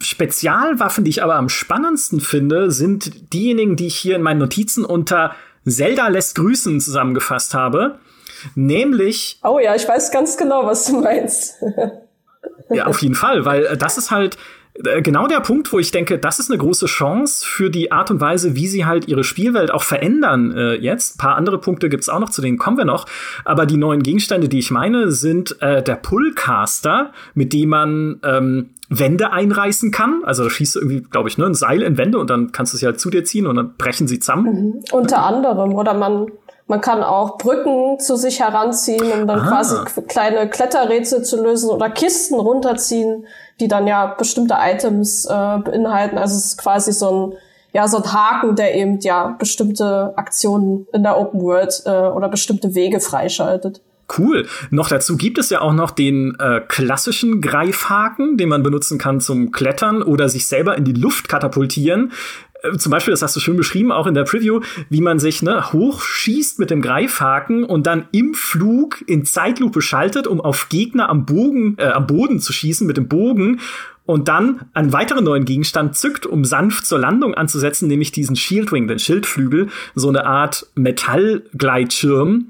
Spezialwaffen, die ich aber am spannendsten finde, sind diejenigen, die ich hier in meinen Notizen unter Zelda lässt grüßen zusammengefasst habe. Nämlich. Oh ja, ich weiß ganz genau, was du meinst. ja, auf jeden Fall, weil äh, das ist halt genau der Punkt, wo ich denke, das ist eine große Chance für die Art und Weise, wie sie halt ihre Spielwelt auch verändern äh, jetzt. Ein paar andere Punkte gibt's auch noch, zu denen kommen wir noch. Aber die neuen Gegenstände, die ich meine, sind äh, der Pullcaster, mit dem man ähm, Wände einreißen kann. Also da schießt du irgendwie, glaube ich, ne, ein Seil in Wände und dann kannst du sie halt zu dir ziehen und dann brechen sie zusammen. Mhm. Unter anderem. Oder man man kann auch Brücken zu sich heranziehen, um dann ah. quasi kleine Kletterrätsel zu lösen oder Kisten runterziehen, die dann ja bestimmte Items äh, beinhalten. Also es ist quasi so ein ja so ein Haken, der eben ja bestimmte Aktionen in der Open World äh, oder bestimmte Wege freischaltet. Cool. Noch dazu gibt es ja auch noch den äh, klassischen Greifhaken, den man benutzen kann zum Klettern oder sich selber in die Luft katapultieren. Äh, zum Beispiel, das hast du schön beschrieben, auch in der Preview, wie man sich ne, hochschießt mit dem Greifhaken und dann im Flug in Zeitlupe schaltet, um auf Gegner am Bogen, äh, am Boden zu schießen mit dem Bogen und dann einen weiteren neuen Gegenstand zückt, um sanft zur Landung anzusetzen, nämlich diesen Shieldwing, den Schildflügel, so eine Art Metallgleitschirm.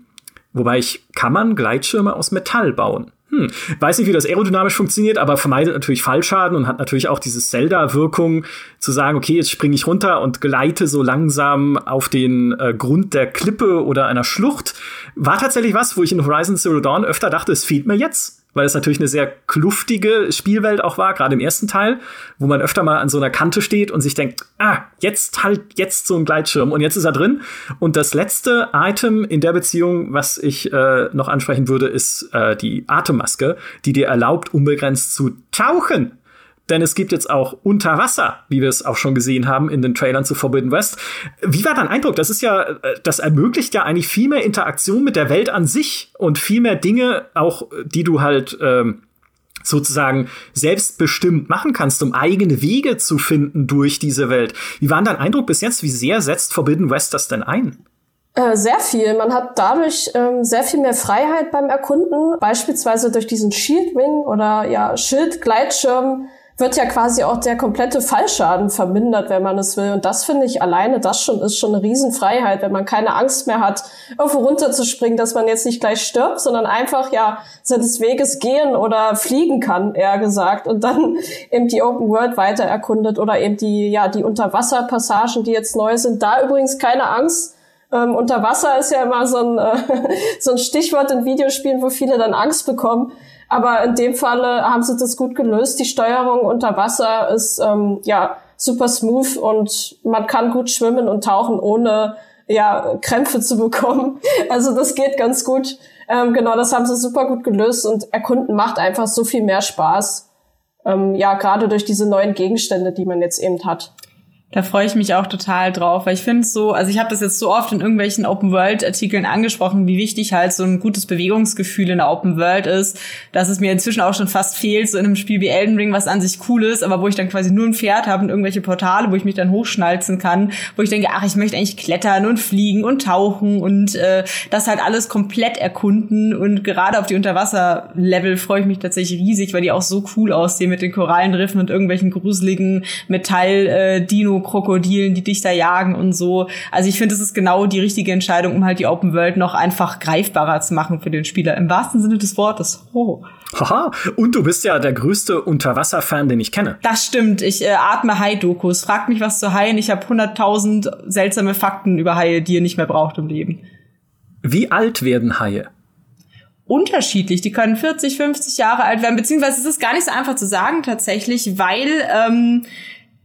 Wobei ich, kann man Gleitschirme aus Metall bauen? Hm, weiß nicht, wie das aerodynamisch funktioniert, aber vermeidet natürlich Fallschaden und hat natürlich auch diese Zelda-Wirkung zu sagen, okay, jetzt springe ich runter und gleite so langsam auf den äh, Grund der Klippe oder einer Schlucht. War tatsächlich was, wo ich in Horizon Zero Dawn öfter dachte, es fehlt mir jetzt weil es natürlich eine sehr kluftige Spielwelt auch war, gerade im ersten Teil, wo man öfter mal an so einer Kante steht und sich denkt, ah, jetzt halt jetzt so ein Gleitschirm und jetzt ist er drin. Und das letzte Item in der Beziehung, was ich äh, noch ansprechen würde, ist äh, die Atemmaske, die dir erlaubt, unbegrenzt zu tauchen denn es gibt jetzt auch Unterwasser, wie wir es auch schon gesehen haben in den Trailern zu Forbidden West. Wie war dein Eindruck? Das ist ja, äh, das ermöglicht ja eigentlich viel mehr Interaktion mit der Welt an sich und viel mehr Dinge, auch die du halt ähm, sozusagen selbstbestimmt machen kannst, um eigene Wege zu finden durch diese Welt. Wie war dein Eindruck bis jetzt? Wie sehr setzt Forbidden West das denn ein? Äh, sehr viel. Man hat dadurch ähm, sehr viel mehr Freiheit beim Erkunden, beispielsweise durch diesen Shieldwing oder ja Schildgleitschirm wird ja quasi auch der komplette Fallschaden vermindert, wenn man es will. Und das finde ich alleine, das schon ist schon eine Riesenfreiheit, wenn man keine Angst mehr hat, irgendwo runterzuspringen, dass man jetzt nicht gleich stirbt, sondern einfach ja seines Weges gehen oder fliegen kann, eher gesagt, und dann <laughs> eben die Open World weiter erkundet oder eben die ja die Unterwasserpassagen, die jetzt neu sind. Da übrigens keine Angst. Ähm, unter Wasser ist ja immer so ein, <laughs> äh, so ein Stichwort in Videospielen, wo viele dann Angst bekommen. Aber in dem Falle haben sie das gut gelöst. Die Steuerung unter Wasser ist ähm, ja super smooth und man kann gut schwimmen und tauchen, ohne ja Krämpfe zu <laughs> bekommen. Also das geht ganz gut. Ähm, genau, das haben sie super gut gelöst und Erkunden macht einfach so viel mehr Spaß. Ähm, ja, gerade durch diese neuen Gegenstände, die man jetzt eben hat. Da freue ich mich auch total drauf, weil ich finde es so, also ich habe das jetzt so oft in irgendwelchen Open World Artikeln angesprochen, wie wichtig halt so ein gutes Bewegungsgefühl in der Open World ist, dass es mir inzwischen auch schon fast fehlt, so in einem Spiel wie Elden Ring, was an sich cool ist, aber wo ich dann quasi nur ein Pferd habe und irgendwelche Portale, wo ich mich dann hochschnalzen kann, wo ich denke, ach, ich möchte eigentlich klettern und fliegen und tauchen und äh, das halt alles komplett erkunden und gerade auf die Unterwasser-Level freue ich mich tatsächlich riesig, weil die auch so cool aussehen mit den Korallenriffen und irgendwelchen gruseligen Metall-Dino- äh, Krokodilen, die dich da jagen und so. Also ich finde, es ist genau die richtige Entscheidung, um halt die Open World noch einfach greifbarer zu machen für den Spieler. Im wahrsten Sinne des Wortes. Oh. Haha, und du bist ja der größte Unterwasser-Fan, den ich kenne. Das stimmt. Ich äh, atme Hai-Dokus. Frag mich was zu Haien. Ich habe 100.000 seltsame Fakten über Haie, die ihr nicht mehr braucht im Leben. Wie alt werden Haie? unterschiedlich. Die können 40, 50 Jahre alt werden, beziehungsweise es ist gar nicht so einfach zu sagen tatsächlich, weil ähm,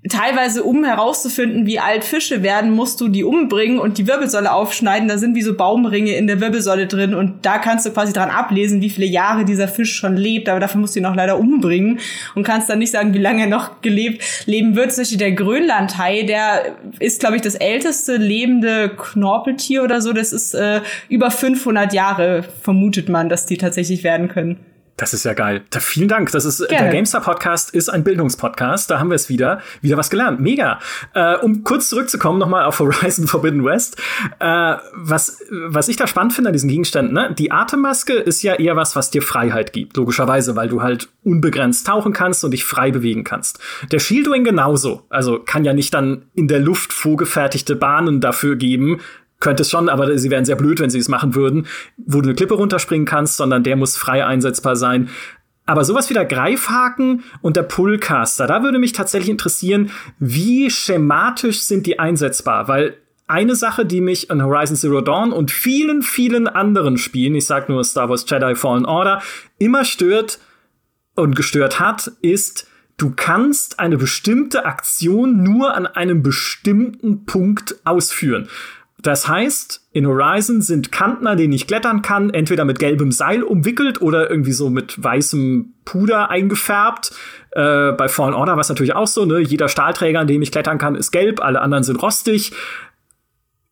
teilweise, um herauszufinden, wie alt Fische werden, musst du die umbringen und die Wirbelsäule aufschneiden. Da sind wie so Baumringe in der Wirbelsäule drin und da kannst du quasi dran ablesen, wie viele Jahre dieser Fisch schon lebt. Aber dafür musst du ihn auch leider umbringen und kannst dann nicht sagen, wie lange er noch gelebt leben wird. Zum Beispiel der Grönlandhai, der ist, glaube ich, das älteste lebende Knorpeltier oder so. Das ist äh, über 500 Jahre, vermutet man, dass die tatsächlich werden können. Das ist ja geil. Da, vielen Dank. Das ist Gerne. der Gamestar Podcast ist ein Bildungspodcast. Da haben wir es wieder, wieder was gelernt. Mega. Äh, um kurz zurückzukommen nochmal auf Horizon <laughs> Forbidden West. Äh, was was ich da spannend finde an diesen Gegenständen, ne? Die Atemmaske ist ja eher was, was dir Freiheit gibt, logischerweise, weil du halt unbegrenzt tauchen kannst und dich frei bewegen kannst. Der Shieldwing genauso. Also kann ja nicht dann in der Luft vorgefertigte Bahnen dafür geben, könnte es schon, aber sie wären sehr blöd, wenn sie es machen würden, wo du eine Klippe runterspringen kannst, sondern der muss frei einsetzbar sein. Aber sowas wie der Greifhaken und der Pullcaster, da würde mich tatsächlich interessieren, wie schematisch sind die einsetzbar? Weil eine Sache, die mich an Horizon Zero Dawn und vielen, vielen anderen Spielen, ich sag nur Star Wars Jedi Fallen Order, immer stört und gestört hat, ist, du kannst eine bestimmte Aktion nur an einem bestimmten Punkt ausführen. Das heißt, in Horizon sind Kanten, an denen ich klettern kann, entweder mit gelbem Seil umwickelt oder irgendwie so mit weißem Puder eingefärbt. Äh, bei Fallen Order war es natürlich auch so, ne? Jeder Stahlträger, an dem ich klettern kann, ist gelb, alle anderen sind rostig.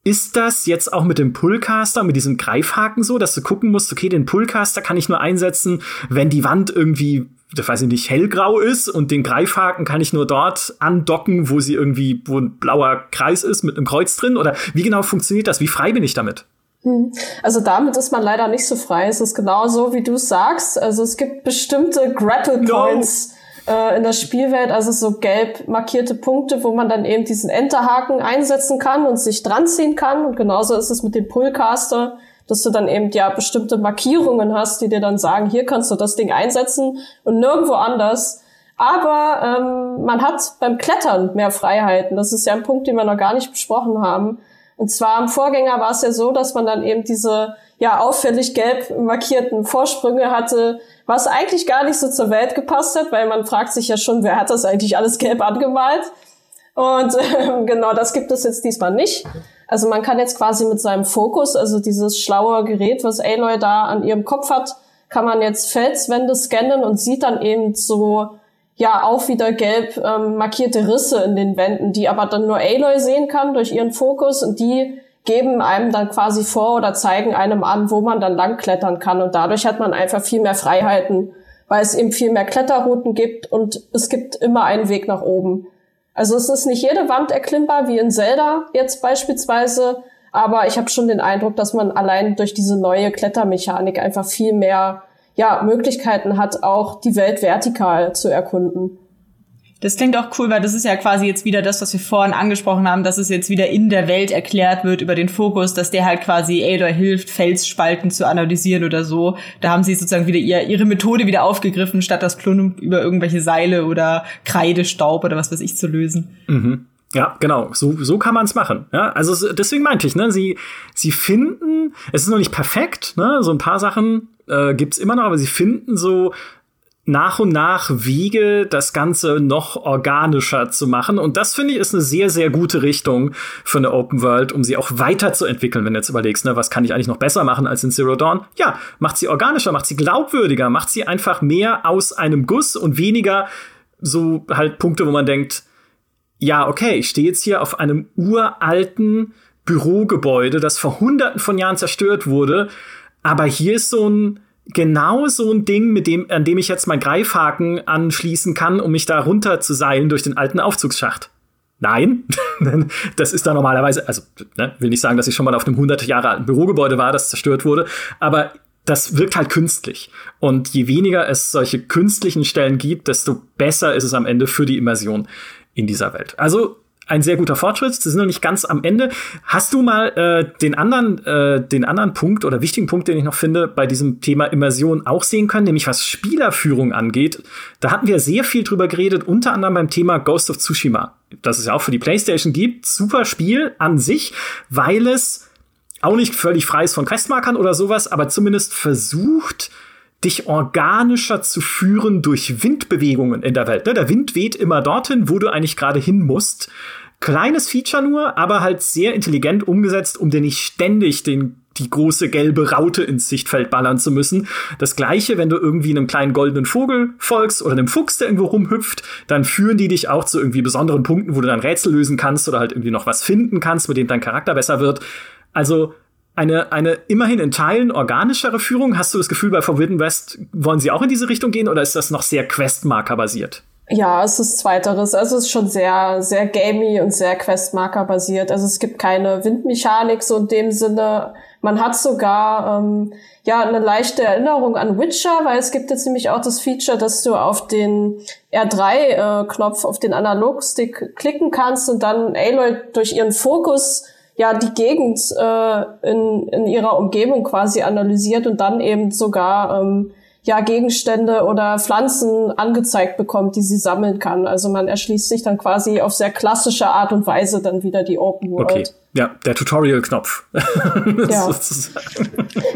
Ist das jetzt auch mit dem Pullcaster, mit diesem Greifhaken so, dass du gucken musst, okay, den Pullcaster kann ich nur einsetzen, wenn die Wand irgendwie das weiß ich nicht, hellgrau ist und den Greifhaken kann ich nur dort andocken, wo sie irgendwie, wo ein blauer Kreis ist mit einem Kreuz drin? Oder wie genau funktioniert das? Wie frei bin ich damit? Hm. Also damit ist man leider nicht so frei. Es ist genauso, wie du sagst. Also es gibt bestimmte Grapple Points no. Äh, in der Spielwelt, also so gelb markierte Punkte, wo man dann eben diesen Enterhaken einsetzen kann und sich dran ziehen kann. Und genauso ist es mit dem Pullcaster dass du dann eben ja bestimmte Markierungen hast, die dir dann sagen, hier kannst du das Ding einsetzen und nirgendwo anders. Aber ähm, man hat beim Klettern mehr Freiheiten. Das ist ja ein Punkt, den wir noch gar nicht besprochen haben. Und zwar im Vorgänger war es ja so, dass man dann eben diese ja auffällig gelb markierten Vorsprünge hatte, was eigentlich gar nicht so zur Welt gepasst hat, weil man fragt sich ja schon, wer hat das eigentlich alles gelb angemalt? Und <laughs> äh, genau das gibt es jetzt diesmal nicht. Also man kann jetzt quasi mit seinem Fokus, also dieses schlaue Gerät, was Aloy da an ihrem Kopf hat, kann man jetzt Felswände scannen und sieht dann eben so, ja, auch wieder gelb ähm, markierte Risse in den Wänden, die aber dann nur Aloy sehen kann durch ihren Fokus und die geben einem dann quasi vor oder zeigen einem an, wo man dann langklettern kann und dadurch hat man einfach viel mehr Freiheiten, weil es eben viel mehr Kletterrouten gibt und es gibt immer einen Weg nach oben. Also es ist nicht jede Wand erklimmbar, wie in Zelda jetzt beispielsweise, aber ich habe schon den Eindruck, dass man allein durch diese neue Klettermechanik einfach viel mehr ja, Möglichkeiten hat, auch die Welt vertikal zu erkunden. Das klingt auch cool, weil das ist ja quasi jetzt wieder das, was wir vorhin angesprochen haben, dass es jetzt wieder in der Welt erklärt wird über den Fokus, dass der halt quasi Aloy hilft, Felsspalten zu analysieren oder so. Da haben sie sozusagen wieder ihr, ihre Methode wieder aufgegriffen, statt das Plunum über irgendwelche Seile oder Kreidestaub oder was weiß ich zu lösen. Mhm. Ja, genau. So, so kann man es machen. Ja, also deswegen meinte ich, ne, sie, sie finden, es ist noch nicht perfekt, ne, so ein paar Sachen äh, gibt's immer noch, aber sie finden so nach und nach Wege, das Ganze noch organischer zu machen. Und das finde ich ist eine sehr, sehr gute Richtung für eine Open World, um sie auch weiterzuentwickeln, wenn du jetzt überlegst, ne, was kann ich eigentlich noch besser machen als in Zero Dawn? Ja, macht sie organischer, macht sie glaubwürdiger, macht sie einfach mehr aus einem Guss und weniger so halt Punkte, wo man denkt, ja, okay, ich stehe jetzt hier auf einem uralten Bürogebäude, das vor hunderten von Jahren zerstört wurde, aber hier ist so ein genau so ein Ding, mit dem, an dem ich jetzt mein Greifhaken anschließen kann, um mich da runter zu seilen durch den alten Aufzugsschacht. Nein, <laughs> das ist da normalerweise, also ne, will nicht sagen, dass ich schon mal auf einem 100 Jahre alten Bürogebäude war, das zerstört wurde, aber das wirkt halt künstlich. Und je weniger es solche künstlichen Stellen gibt, desto besser ist es am Ende für die Immersion in dieser Welt. Also ein sehr guter Fortschritt. Sie sind noch nicht ganz am Ende. Hast du mal äh, den anderen, äh, den anderen Punkt oder wichtigen Punkt, den ich noch finde, bei diesem Thema Immersion auch sehen können, nämlich was Spielerführung angeht? Da hatten wir sehr viel drüber geredet, unter anderem beim Thema Ghost of Tsushima, das es ja auch für die PlayStation gibt. Super Spiel an sich, weil es auch nicht völlig frei ist von Questmarkern oder sowas, aber zumindest versucht, dich organischer zu führen durch Windbewegungen in der Welt. Ne? Der Wind weht immer dorthin, wo du eigentlich gerade hin musst. Kleines Feature nur, aber halt sehr intelligent umgesetzt, um dir nicht ständig den die große gelbe Raute ins Sichtfeld ballern zu müssen. Das gleiche, wenn du irgendwie einem kleinen goldenen Vogel folgst oder einem Fuchs, der irgendwo rumhüpft, dann führen die dich auch zu irgendwie besonderen Punkten, wo du dann Rätsel lösen kannst oder halt irgendwie noch was finden kannst, mit dem dein Charakter besser wird. Also eine, eine immerhin in Teilen organischere Führung. Hast du das Gefühl, bei Forbidden West wollen sie auch in diese Richtung gehen oder ist das noch sehr Questmarker basiert? Ja, es ist zweiteres. Also es ist schon sehr, sehr gamey und sehr Questmarker basiert. Also es gibt keine Windmechanik so in dem Sinne. Man hat sogar ähm, ja eine leichte Erinnerung an Witcher, weil es gibt jetzt nämlich auch das Feature, dass du auf den R3-Knopf, äh, auf den Analogstick klicken kannst und dann Aloy durch ihren Fokus ja die Gegend äh, in, in ihrer Umgebung quasi analysiert und dann eben sogar ähm, ja Gegenstände oder Pflanzen angezeigt bekommt, die sie sammeln kann. Also man erschließt sich dann quasi auf sehr klassische Art und Weise dann wieder die Open World. Okay. Ja, der Tutorial-Knopf. <laughs> ja.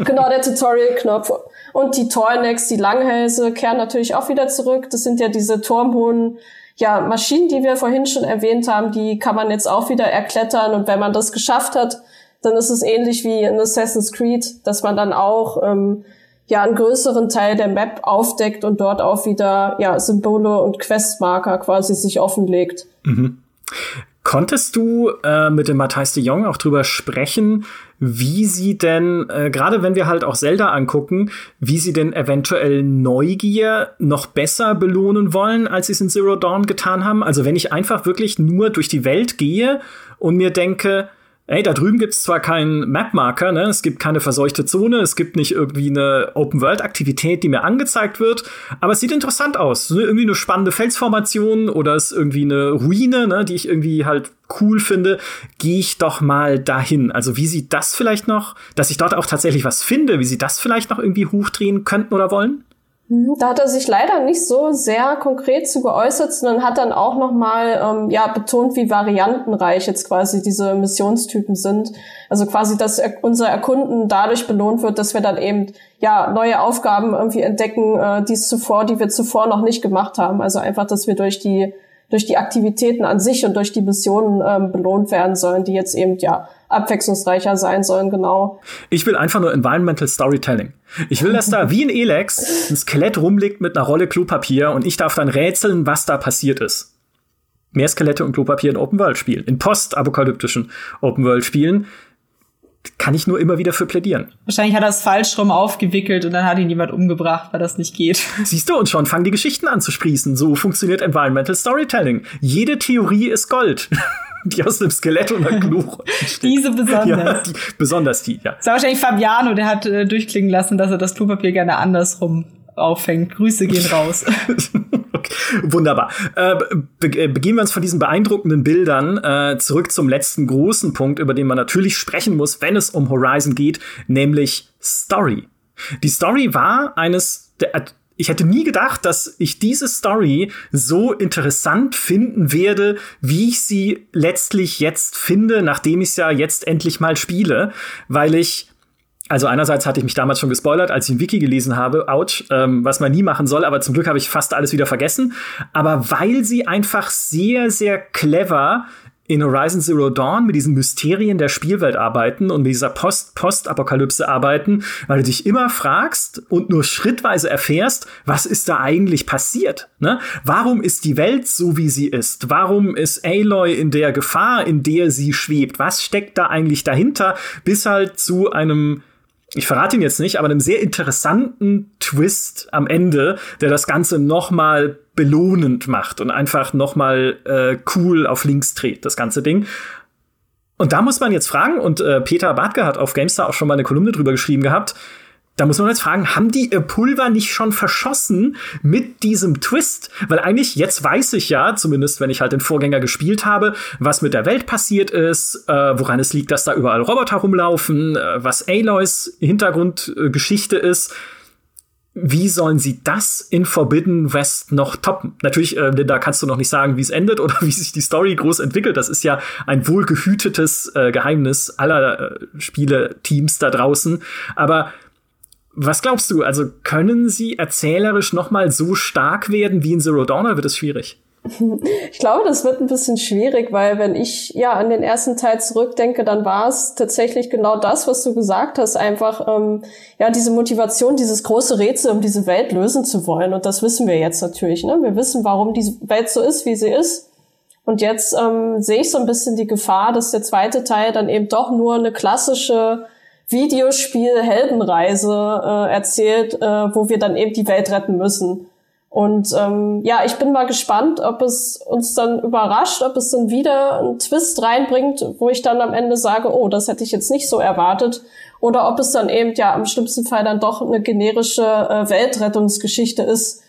genau, der Tutorial-Knopf. Und die Tornex, die Langhälse, kehren natürlich auch wieder zurück. Das sind ja diese turmhohen ja, Maschinen, die wir vorhin schon erwähnt haben, die kann man jetzt auch wieder erklettern. Und wenn man das geschafft hat, dann ist es ähnlich wie in Assassin's Creed, dass man dann auch ähm, ja einen größeren Teil der Map aufdeckt und dort auch wieder ja Symbole und Questmarker quasi sich offenlegt. Mhm. Konntest du äh, mit dem Matthijs de Jong auch drüber sprechen, wie sie denn, äh, gerade wenn wir halt auch Zelda angucken, wie sie denn eventuell Neugier noch besser belohnen wollen, als sie es in Zero Dawn getan haben? Also wenn ich einfach wirklich nur durch die Welt gehe und mir denke, ey, da drüben gibt's zwar keinen Mapmarker, ne? es gibt keine verseuchte Zone, es gibt nicht irgendwie eine Open-World-Aktivität, die mir angezeigt wird, aber es sieht interessant aus. Irgendwie eine spannende Felsformation oder es ist irgendwie eine Ruine, ne, die ich irgendwie halt cool finde, gehe ich doch mal dahin. Also wie sie das vielleicht noch, dass ich dort auch tatsächlich was finde, wie sie das vielleicht noch irgendwie hochdrehen könnten oder wollen? Mhm. Da hat er sich leider nicht so sehr konkret zu geäußert, sondern hat dann auch nochmal ähm, ja, betont, wie variantenreich jetzt quasi diese Missionstypen sind. Also quasi, dass unser Erkunden dadurch belohnt wird, dass wir dann eben ja neue Aufgaben irgendwie entdecken, äh, die zuvor, die wir zuvor noch nicht gemacht haben. Also einfach, dass wir durch die durch die Aktivitäten an sich und durch die Missionen ähm, belohnt werden sollen, die jetzt eben ja abwechslungsreicher sein sollen, genau. Ich will einfach nur Environmental Storytelling. Ich will, dass da wie ein Elex ein Skelett rumliegt mit einer Rolle Klopapier und ich darf dann rätseln, was da passiert ist. Mehr Skelette und Klopapier in Open World Spielen, in postapokalyptischen Open World Spielen kann ich nur immer wieder für plädieren. Wahrscheinlich hat er es falsch rum aufgewickelt und dann hat ihn jemand umgebracht, weil das nicht geht. <laughs> Siehst du, und schon fangen die Geschichten an zu sprießen. So funktioniert Environmental Storytelling. Jede Theorie ist Gold. <laughs> die aus einem Skelett und einer Klo Diese besonders. Ja, die, besonders die, ja. Das war wahrscheinlich Fabiano, der hat äh, durchklingen lassen, dass er das Klopapier gerne andersrum auffängt. Grüße gehen raus. <laughs> <laughs> wunderbar. Äh, äh, begeben wir uns von diesen beeindruckenden Bildern äh, zurück zum letzten großen Punkt, über den man natürlich sprechen muss, wenn es um Horizon geht, nämlich Story. Die Story war eines der ich hätte nie gedacht, dass ich diese Story so interessant finden werde, wie ich sie letztlich jetzt finde, nachdem ich es ja jetzt endlich mal spiele, weil ich also einerseits hatte ich mich damals schon gespoilert, als ich ein Wiki gelesen habe, ouch, ähm, was man nie machen soll, aber zum Glück habe ich fast alles wieder vergessen. Aber weil sie einfach sehr, sehr clever in Horizon Zero Dawn mit diesen Mysterien der Spielwelt arbeiten und mit dieser Post-Post-Apokalypse arbeiten, weil du dich immer fragst und nur schrittweise erfährst, was ist da eigentlich passiert? Ne? Warum ist die Welt so, wie sie ist? Warum ist Aloy in der Gefahr, in der sie schwebt? Was steckt da eigentlich dahinter? Bis halt zu einem ich verrate ihn jetzt nicht, aber einem sehr interessanten Twist am Ende, der das Ganze noch mal belohnend macht und einfach noch mal äh, cool auf links dreht, das ganze Ding. Und da muss man jetzt fragen, und äh, Peter Bartke hat auf GameStar auch schon mal eine Kolumne drüber geschrieben gehabt, da muss man jetzt fragen, haben die ihr Pulver nicht schon verschossen mit diesem Twist? Weil eigentlich, jetzt weiß ich ja, zumindest wenn ich halt den Vorgänger gespielt habe, was mit der Welt passiert ist, äh, woran es liegt, dass da überall Roboter rumlaufen, äh, was Aloys Hintergrundgeschichte äh, ist. Wie sollen sie das in Forbidden West noch toppen? Natürlich, äh, da kannst du noch nicht sagen, wie es endet <laughs> oder wie sich die Story groß entwickelt. Das ist ja ein wohlgehütetes äh, Geheimnis aller äh, Spieleteams da draußen. Aber Was glaubst du? Also können sie erzählerisch noch mal so stark werden wie in Zero Dawn oder wird es schwierig? <laughs> Ich glaube, das wird ein bisschen schwierig, weil wenn ich ja an den ersten Teil zurückdenke, dann war es tatsächlich genau das, was du gesagt hast, einfach ähm, ja diese Motivation, dieses große Rätsel, um diese Welt lösen zu wollen. Und das wissen wir jetzt natürlich. Ne? Wir wissen, warum diese Welt so ist, wie sie ist. Und jetzt ähm, sehe ich so ein bisschen die Gefahr, dass der zweite Teil dann eben doch nur eine klassische Videospiel-Heldenreise äh, erzählt, äh, wo wir dann eben die Welt retten müssen. Und ähm, ja, ich bin mal gespannt, ob es uns dann überrascht, ob es dann wieder einen Twist reinbringt, wo ich dann am Ende sage, oh, das hätte ich jetzt nicht so erwartet. Oder ob es dann eben ja im schlimmsten Fall dann doch eine generische äh, Weltrettungsgeschichte ist.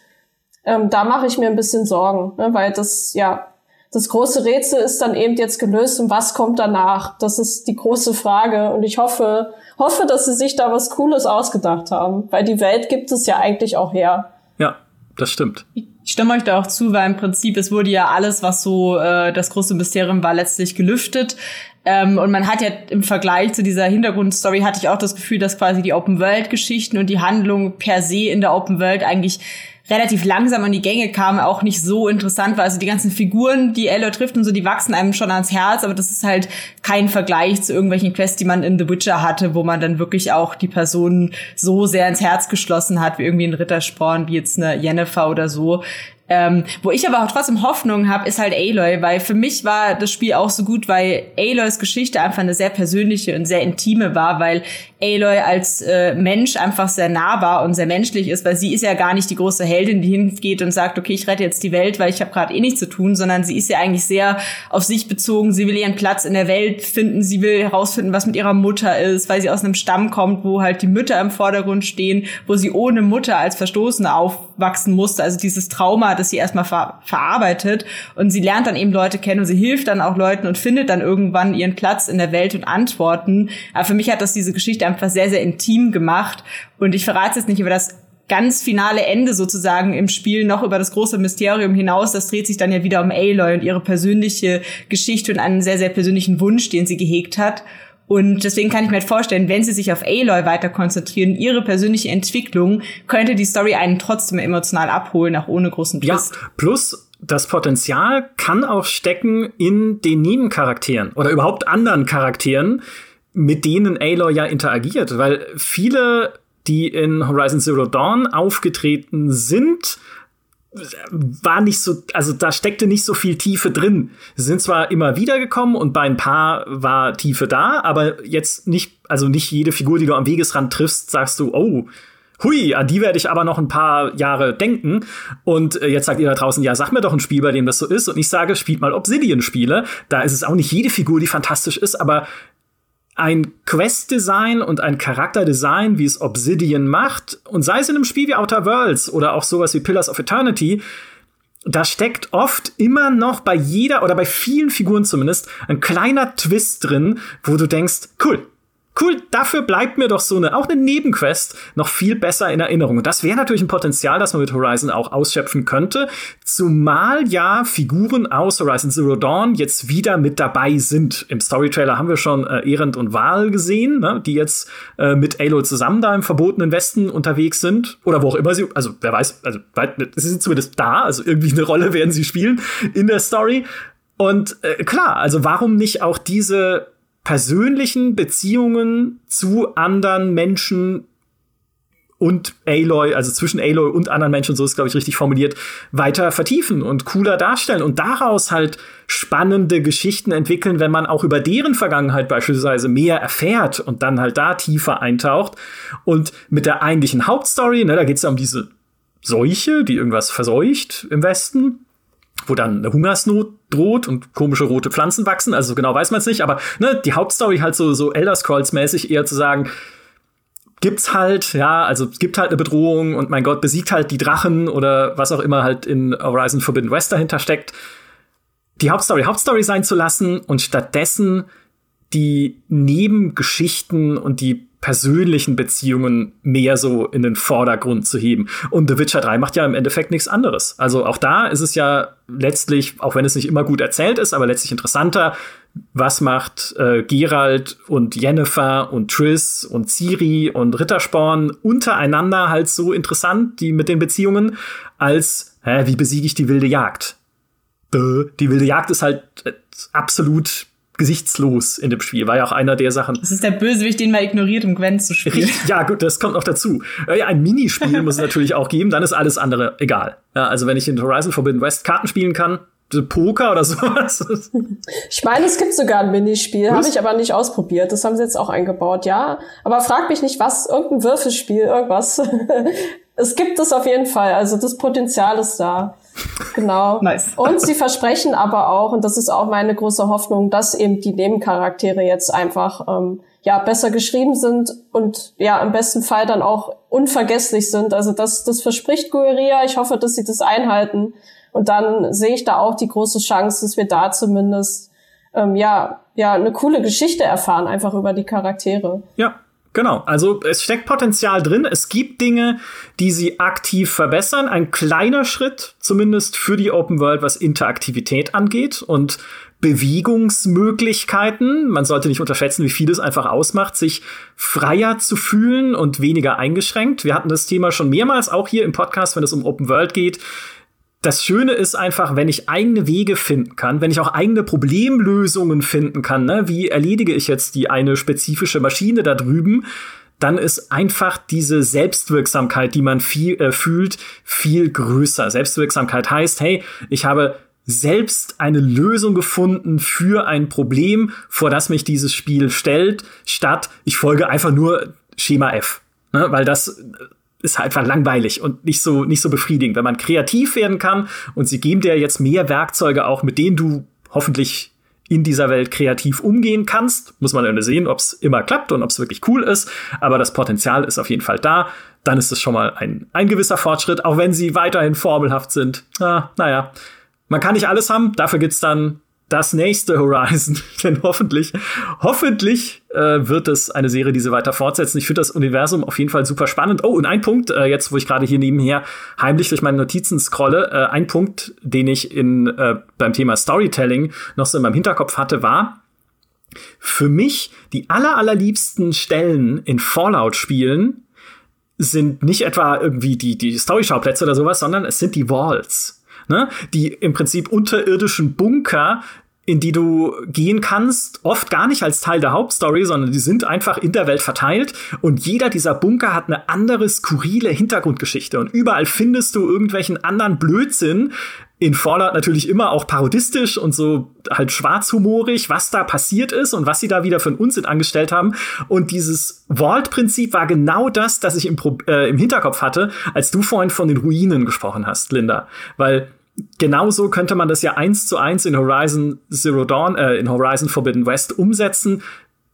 Ähm, da mache ich mir ein bisschen Sorgen, ne, weil das ja das große Rätsel ist dann eben jetzt gelöst und was kommt danach? Das ist die große Frage und ich hoffe, hoffe, dass sie sich da was Cooles ausgedacht haben, weil die Welt gibt es ja eigentlich auch her. Ja, das stimmt. Ich stimme euch da auch zu, weil im Prinzip es wurde ja alles, was so äh, das große Mysterium war, letztlich gelüftet. Ähm, und man hat ja im Vergleich zu dieser Hintergrundstory hatte ich auch das Gefühl, dass quasi die Open World Geschichten und die Handlung per se in der Open World eigentlich relativ langsam an die Gänge kam, auch nicht so interessant war. Also die ganzen Figuren, die Aloy trifft und so, die wachsen einem schon ans Herz, aber das ist halt kein Vergleich zu irgendwelchen Quests, die man in The Witcher hatte, wo man dann wirklich auch die Personen so sehr ins Herz geschlossen hat, wie irgendwie ein Rittersporn, wie jetzt eine Jennifer oder so. Ähm, wo ich aber auch trotzdem Hoffnung habe, ist halt Aloy, weil für mich war das Spiel auch so gut, weil Aloys Geschichte einfach eine sehr persönliche und sehr intime war, weil Aloy als äh, Mensch einfach sehr nahbar und sehr menschlich ist, weil sie ist ja gar nicht die große Heldin, die hingeht und sagt, okay, ich rette jetzt die Welt, weil ich habe gerade eh nichts zu tun, sondern sie ist ja eigentlich sehr auf sich bezogen. Sie will ihren Platz in der Welt finden, sie will herausfinden, was mit ihrer Mutter ist, weil sie aus einem Stamm kommt, wo halt die Mütter im Vordergrund stehen, wo sie ohne Mutter als Verstoßene aufwachsen musste. Also dieses Trauma, das sie erstmal ver verarbeitet und sie lernt dann eben Leute kennen und sie hilft dann auch Leuten und findet dann irgendwann ihren Platz in der Welt und Antworten. Aber für mich hat das diese Geschichte einfach sehr, sehr intim gemacht und ich verrate jetzt nicht über das ganz finale Ende sozusagen im Spiel noch über das große Mysterium hinaus. Das dreht sich dann ja wieder um Aloy und ihre persönliche Geschichte und einen sehr, sehr persönlichen Wunsch, den sie gehegt hat. Und deswegen kann ich mir halt vorstellen, wenn sie sich auf Aloy weiter konzentrieren, ihre persönliche Entwicklung, könnte die Story einen trotzdem emotional abholen, auch ohne großen Twist. Ja, plus das Potenzial kann auch stecken in den Nebencharakteren oder überhaupt anderen Charakteren, mit denen Aloy ja interagiert, weil viele, die in Horizon Zero Dawn aufgetreten sind, war nicht so, also da steckte nicht so viel Tiefe drin. Sie sind zwar immer wieder gekommen und bei ein paar war Tiefe da, aber jetzt nicht, also nicht jede Figur, die du am Wegesrand triffst, sagst du, oh, hui, an die werde ich aber noch ein paar Jahre denken. Und äh, jetzt sagt ihr da draußen, ja, sag mir doch ein Spiel, bei dem das so ist. Und ich sage, spielt mal Obsidian-Spiele. Da ist es auch nicht jede Figur, die fantastisch ist, aber ein Quest-Design und ein Charakterdesign, wie es Obsidian macht, und sei es in einem Spiel wie Outer Worlds oder auch sowas wie Pillars of Eternity, da steckt oft immer noch bei jeder oder bei vielen Figuren zumindest ein kleiner Twist drin, wo du denkst, cool, cool, dafür bleibt mir doch so eine, auch eine Nebenquest noch viel besser in Erinnerung. Und das wäre natürlich ein Potenzial, das man mit Horizon auch ausschöpfen könnte. Zumal ja Figuren aus Horizon Zero Dawn jetzt wieder mit dabei sind. Im Storytrailer haben wir schon äh, Erend und Val gesehen, ne, die jetzt äh, mit Aloy zusammen da im verbotenen Westen unterwegs sind. Oder wo auch immer sie, also wer weiß, also sie sind zumindest da, also irgendwie eine Rolle werden sie spielen in der Story. Und äh, klar, also warum nicht auch diese persönlichen Beziehungen zu anderen Menschen und Aloy, also zwischen Aloy und anderen Menschen, so ist glaube ich richtig formuliert, weiter vertiefen und cooler darstellen und daraus halt spannende Geschichten entwickeln, wenn man auch über deren Vergangenheit beispielsweise mehr erfährt und dann halt da tiefer eintaucht. Und mit der eigentlichen Hauptstory, ne, da geht es ja um diese Seuche, die irgendwas verseucht im Westen wo dann eine Hungersnot droht und komische rote Pflanzen wachsen. Also genau weiß man es nicht, aber ne, die Hauptstory halt so, so Elder Scrolls-mäßig eher zu sagen, gibt's halt, ja, also es gibt halt eine Bedrohung und mein Gott besiegt halt die Drachen oder was auch immer halt in Horizon Forbidden West dahinter steckt, die Hauptstory Hauptstory sein zu lassen und stattdessen die Nebengeschichten und die persönlichen Beziehungen mehr so in den Vordergrund zu heben. Und The Witcher 3 macht ja im Endeffekt nichts anderes. Also auch da ist es ja letztlich, auch wenn es nicht immer gut erzählt ist, aber letztlich interessanter, was macht äh, Gerald und Jennifer und Triss und Ciri und Rittersporn untereinander halt so interessant, die mit den Beziehungen, als hä, wie besiege ich die wilde Jagd? Die wilde Jagd ist halt äh, absolut gesichtslos in dem Spiel. War ja auch einer der Sachen. Das ist der Bösewicht, den man ignoriert, um Gwen zu spielen. Ja, gut, das kommt noch dazu. Ja, ein Minispiel <laughs> muss es natürlich auch geben, dann ist alles andere egal. Ja, also wenn ich in Horizon Forbidden West Karten spielen kann, Poker oder <laughs> sowas. Ich meine, es gibt sogar ein Minispiel, habe ich aber nicht ausprobiert. Das haben sie jetzt auch eingebaut, ja. Aber frag mich nicht, was, irgendein Würfelspiel, irgendwas. <laughs> es gibt es auf jeden Fall. Also das Potenzial ist da. Genau. <laughs> nice. Und sie versprechen aber auch, und das ist auch meine große Hoffnung, dass eben die Nebencharaktere jetzt einfach ähm, ja besser geschrieben sind und ja im besten Fall dann auch unvergesslich sind. Also das, das verspricht Gueria. Ich hoffe, dass sie das einhalten. Und dann sehe ich da auch die große Chance, dass wir da zumindest ähm, ja ja eine coole Geschichte erfahren, einfach über die Charaktere. Ja, Genau, also es steckt Potenzial drin. Es gibt Dinge, die sie aktiv verbessern. Ein kleiner Schritt, zumindest für die Open World, was Interaktivität angeht und Bewegungsmöglichkeiten. Man sollte nicht unterschätzen, wie viel es einfach ausmacht, sich freier zu fühlen und weniger eingeschränkt. Wir hatten das Thema schon mehrmals auch hier im Podcast, wenn es um Open World geht das Schöne ist einfach, wenn ich eigene Wege finden kann, wenn ich auch eigene Problemlösungen finden kann, ne? wie erledige ich jetzt die eine spezifische Maschine da drüben, dann ist einfach diese Selbstwirksamkeit, die man viel, äh, fühlt, viel größer. Selbstwirksamkeit heißt, hey, ich habe selbst eine Lösung gefunden für ein Problem, vor das mich dieses Spiel stellt, statt ich folge einfach nur Schema F. Ne? Weil das ist halt einfach langweilig und nicht so, nicht so befriedigend. Wenn man kreativ werden kann und sie geben dir jetzt mehr Werkzeuge auch, mit denen du hoffentlich in dieser Welt kreativ umgehen kannst, muss man dann sehen, ob es immer klappt und ob es wirklich cool ist. Aber das Potenzial ist auf jeden Fall da. Dann ist es schon mal ein, ein gewisser Fortschritt, auch wenn sie weiterhin formelhaft sind. Ah, naja, man kann nicht alles haben. Dafür gibt's dann das nächste Horizon. <laughs> Denn hoffentlich, hoffentlich äh, wird es eine Serie, die sie weiter fortsetzen. Ich finde das Universum auf jeden Fall super spannend. Oh, und ein Punkt, äh, jetzt wo ich gerade hier nebenher heimlich durch meine Notizen scrolle, äh, ein Punkt, den ich in äh, beim Thema Storytelling noch so in meinem Hinterkopf hatte, war, für mich die aller, allerliebsten Stellen in Fallout-Spielen sind nicht etwa irgendwie die, die Story-Schauplätze oder sowas, sondern es sind die Walls ne? Die im Prinzip unterirdischen Bunker, in die du gehen kannst, oft gar nicht als Teil der Hauptstory, sondern die sind einfach in der Welt verteilt und jeder dieser Bunker hat eine andere skurrile Hintergrundgeschichte und überall findest du irgendwelchen anderen Blödsinn, in Fallout natürlich immer auch parodistisch und so halt schwarzhumorig, was da passiert ist und was sie da wieder für einen Unsinn angestellt haben. Und dieses Vault-Prinzip war genau das, das ich im, äh, im Hinterkopf hatte, als du vorhin von den Ruinen gesprochen hast, Linda. Weil genauso könnte man das ja eins zu eins in Horizon Zero Dawn, äh, in Horizon Forbidden West umsetzen.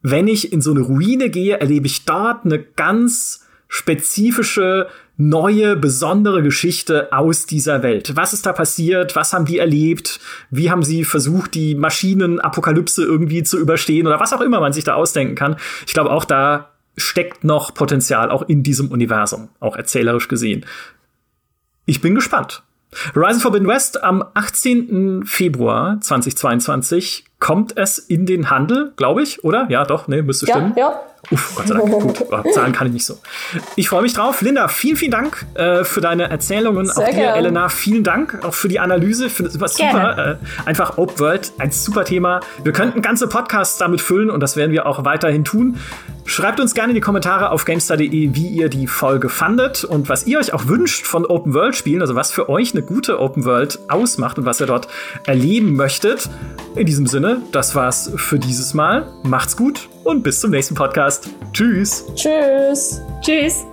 Wenn ich in so eine Ruine gehe, erlebe ich dort eine ganz spezifische, neue, besondere Geschichte aus dieser Welt. Was ist da passiert? Was haben die erlebt? Wie haben sie versucht, die Maschinenapokalypse irgendwie zu überstehen oder was auch immer man sich da ausdenken kann? Ich glaube, auch da steckt noch Potenzial, auch in diesem Universum, auch erzählerisch gesehen. Ich bin gespannt. Horizon Forbidden West am 18. Februar 2022 kommt es in den Handel, glaube ich, oder? Ja, doch, nee, müsste ja, stimmen. Ja. Uff, Gott sei Dank. <laughs> Gut, oh, Zahlen kann ich nicht so. Ich freue mich drauf. Linda, vielen, vielen Dank äh, für deine Erzählungen. Sehr auch dir, gern. Elena, vielen Dank auch für die Analyse. Ich finde es super. Äh, einfach Open World, ein super Thema. Wir könnten ganze Podcasts damit füllen und das werden wir auch weiterhin tun. Schreibt uns gerne in die Kommentare auf gamestar.de, wie ihr die Folge fandet und was ihr euch auch wünscht von Open World Spielen, also was für euch eine gute Open World ausmacht und was ihr dort erleben möchtet. In diesem Sinne, das war's für dieses Mal. Macht's gut und bis zum nächsten Podcast. Tschüss. Tschüss. Tschüss.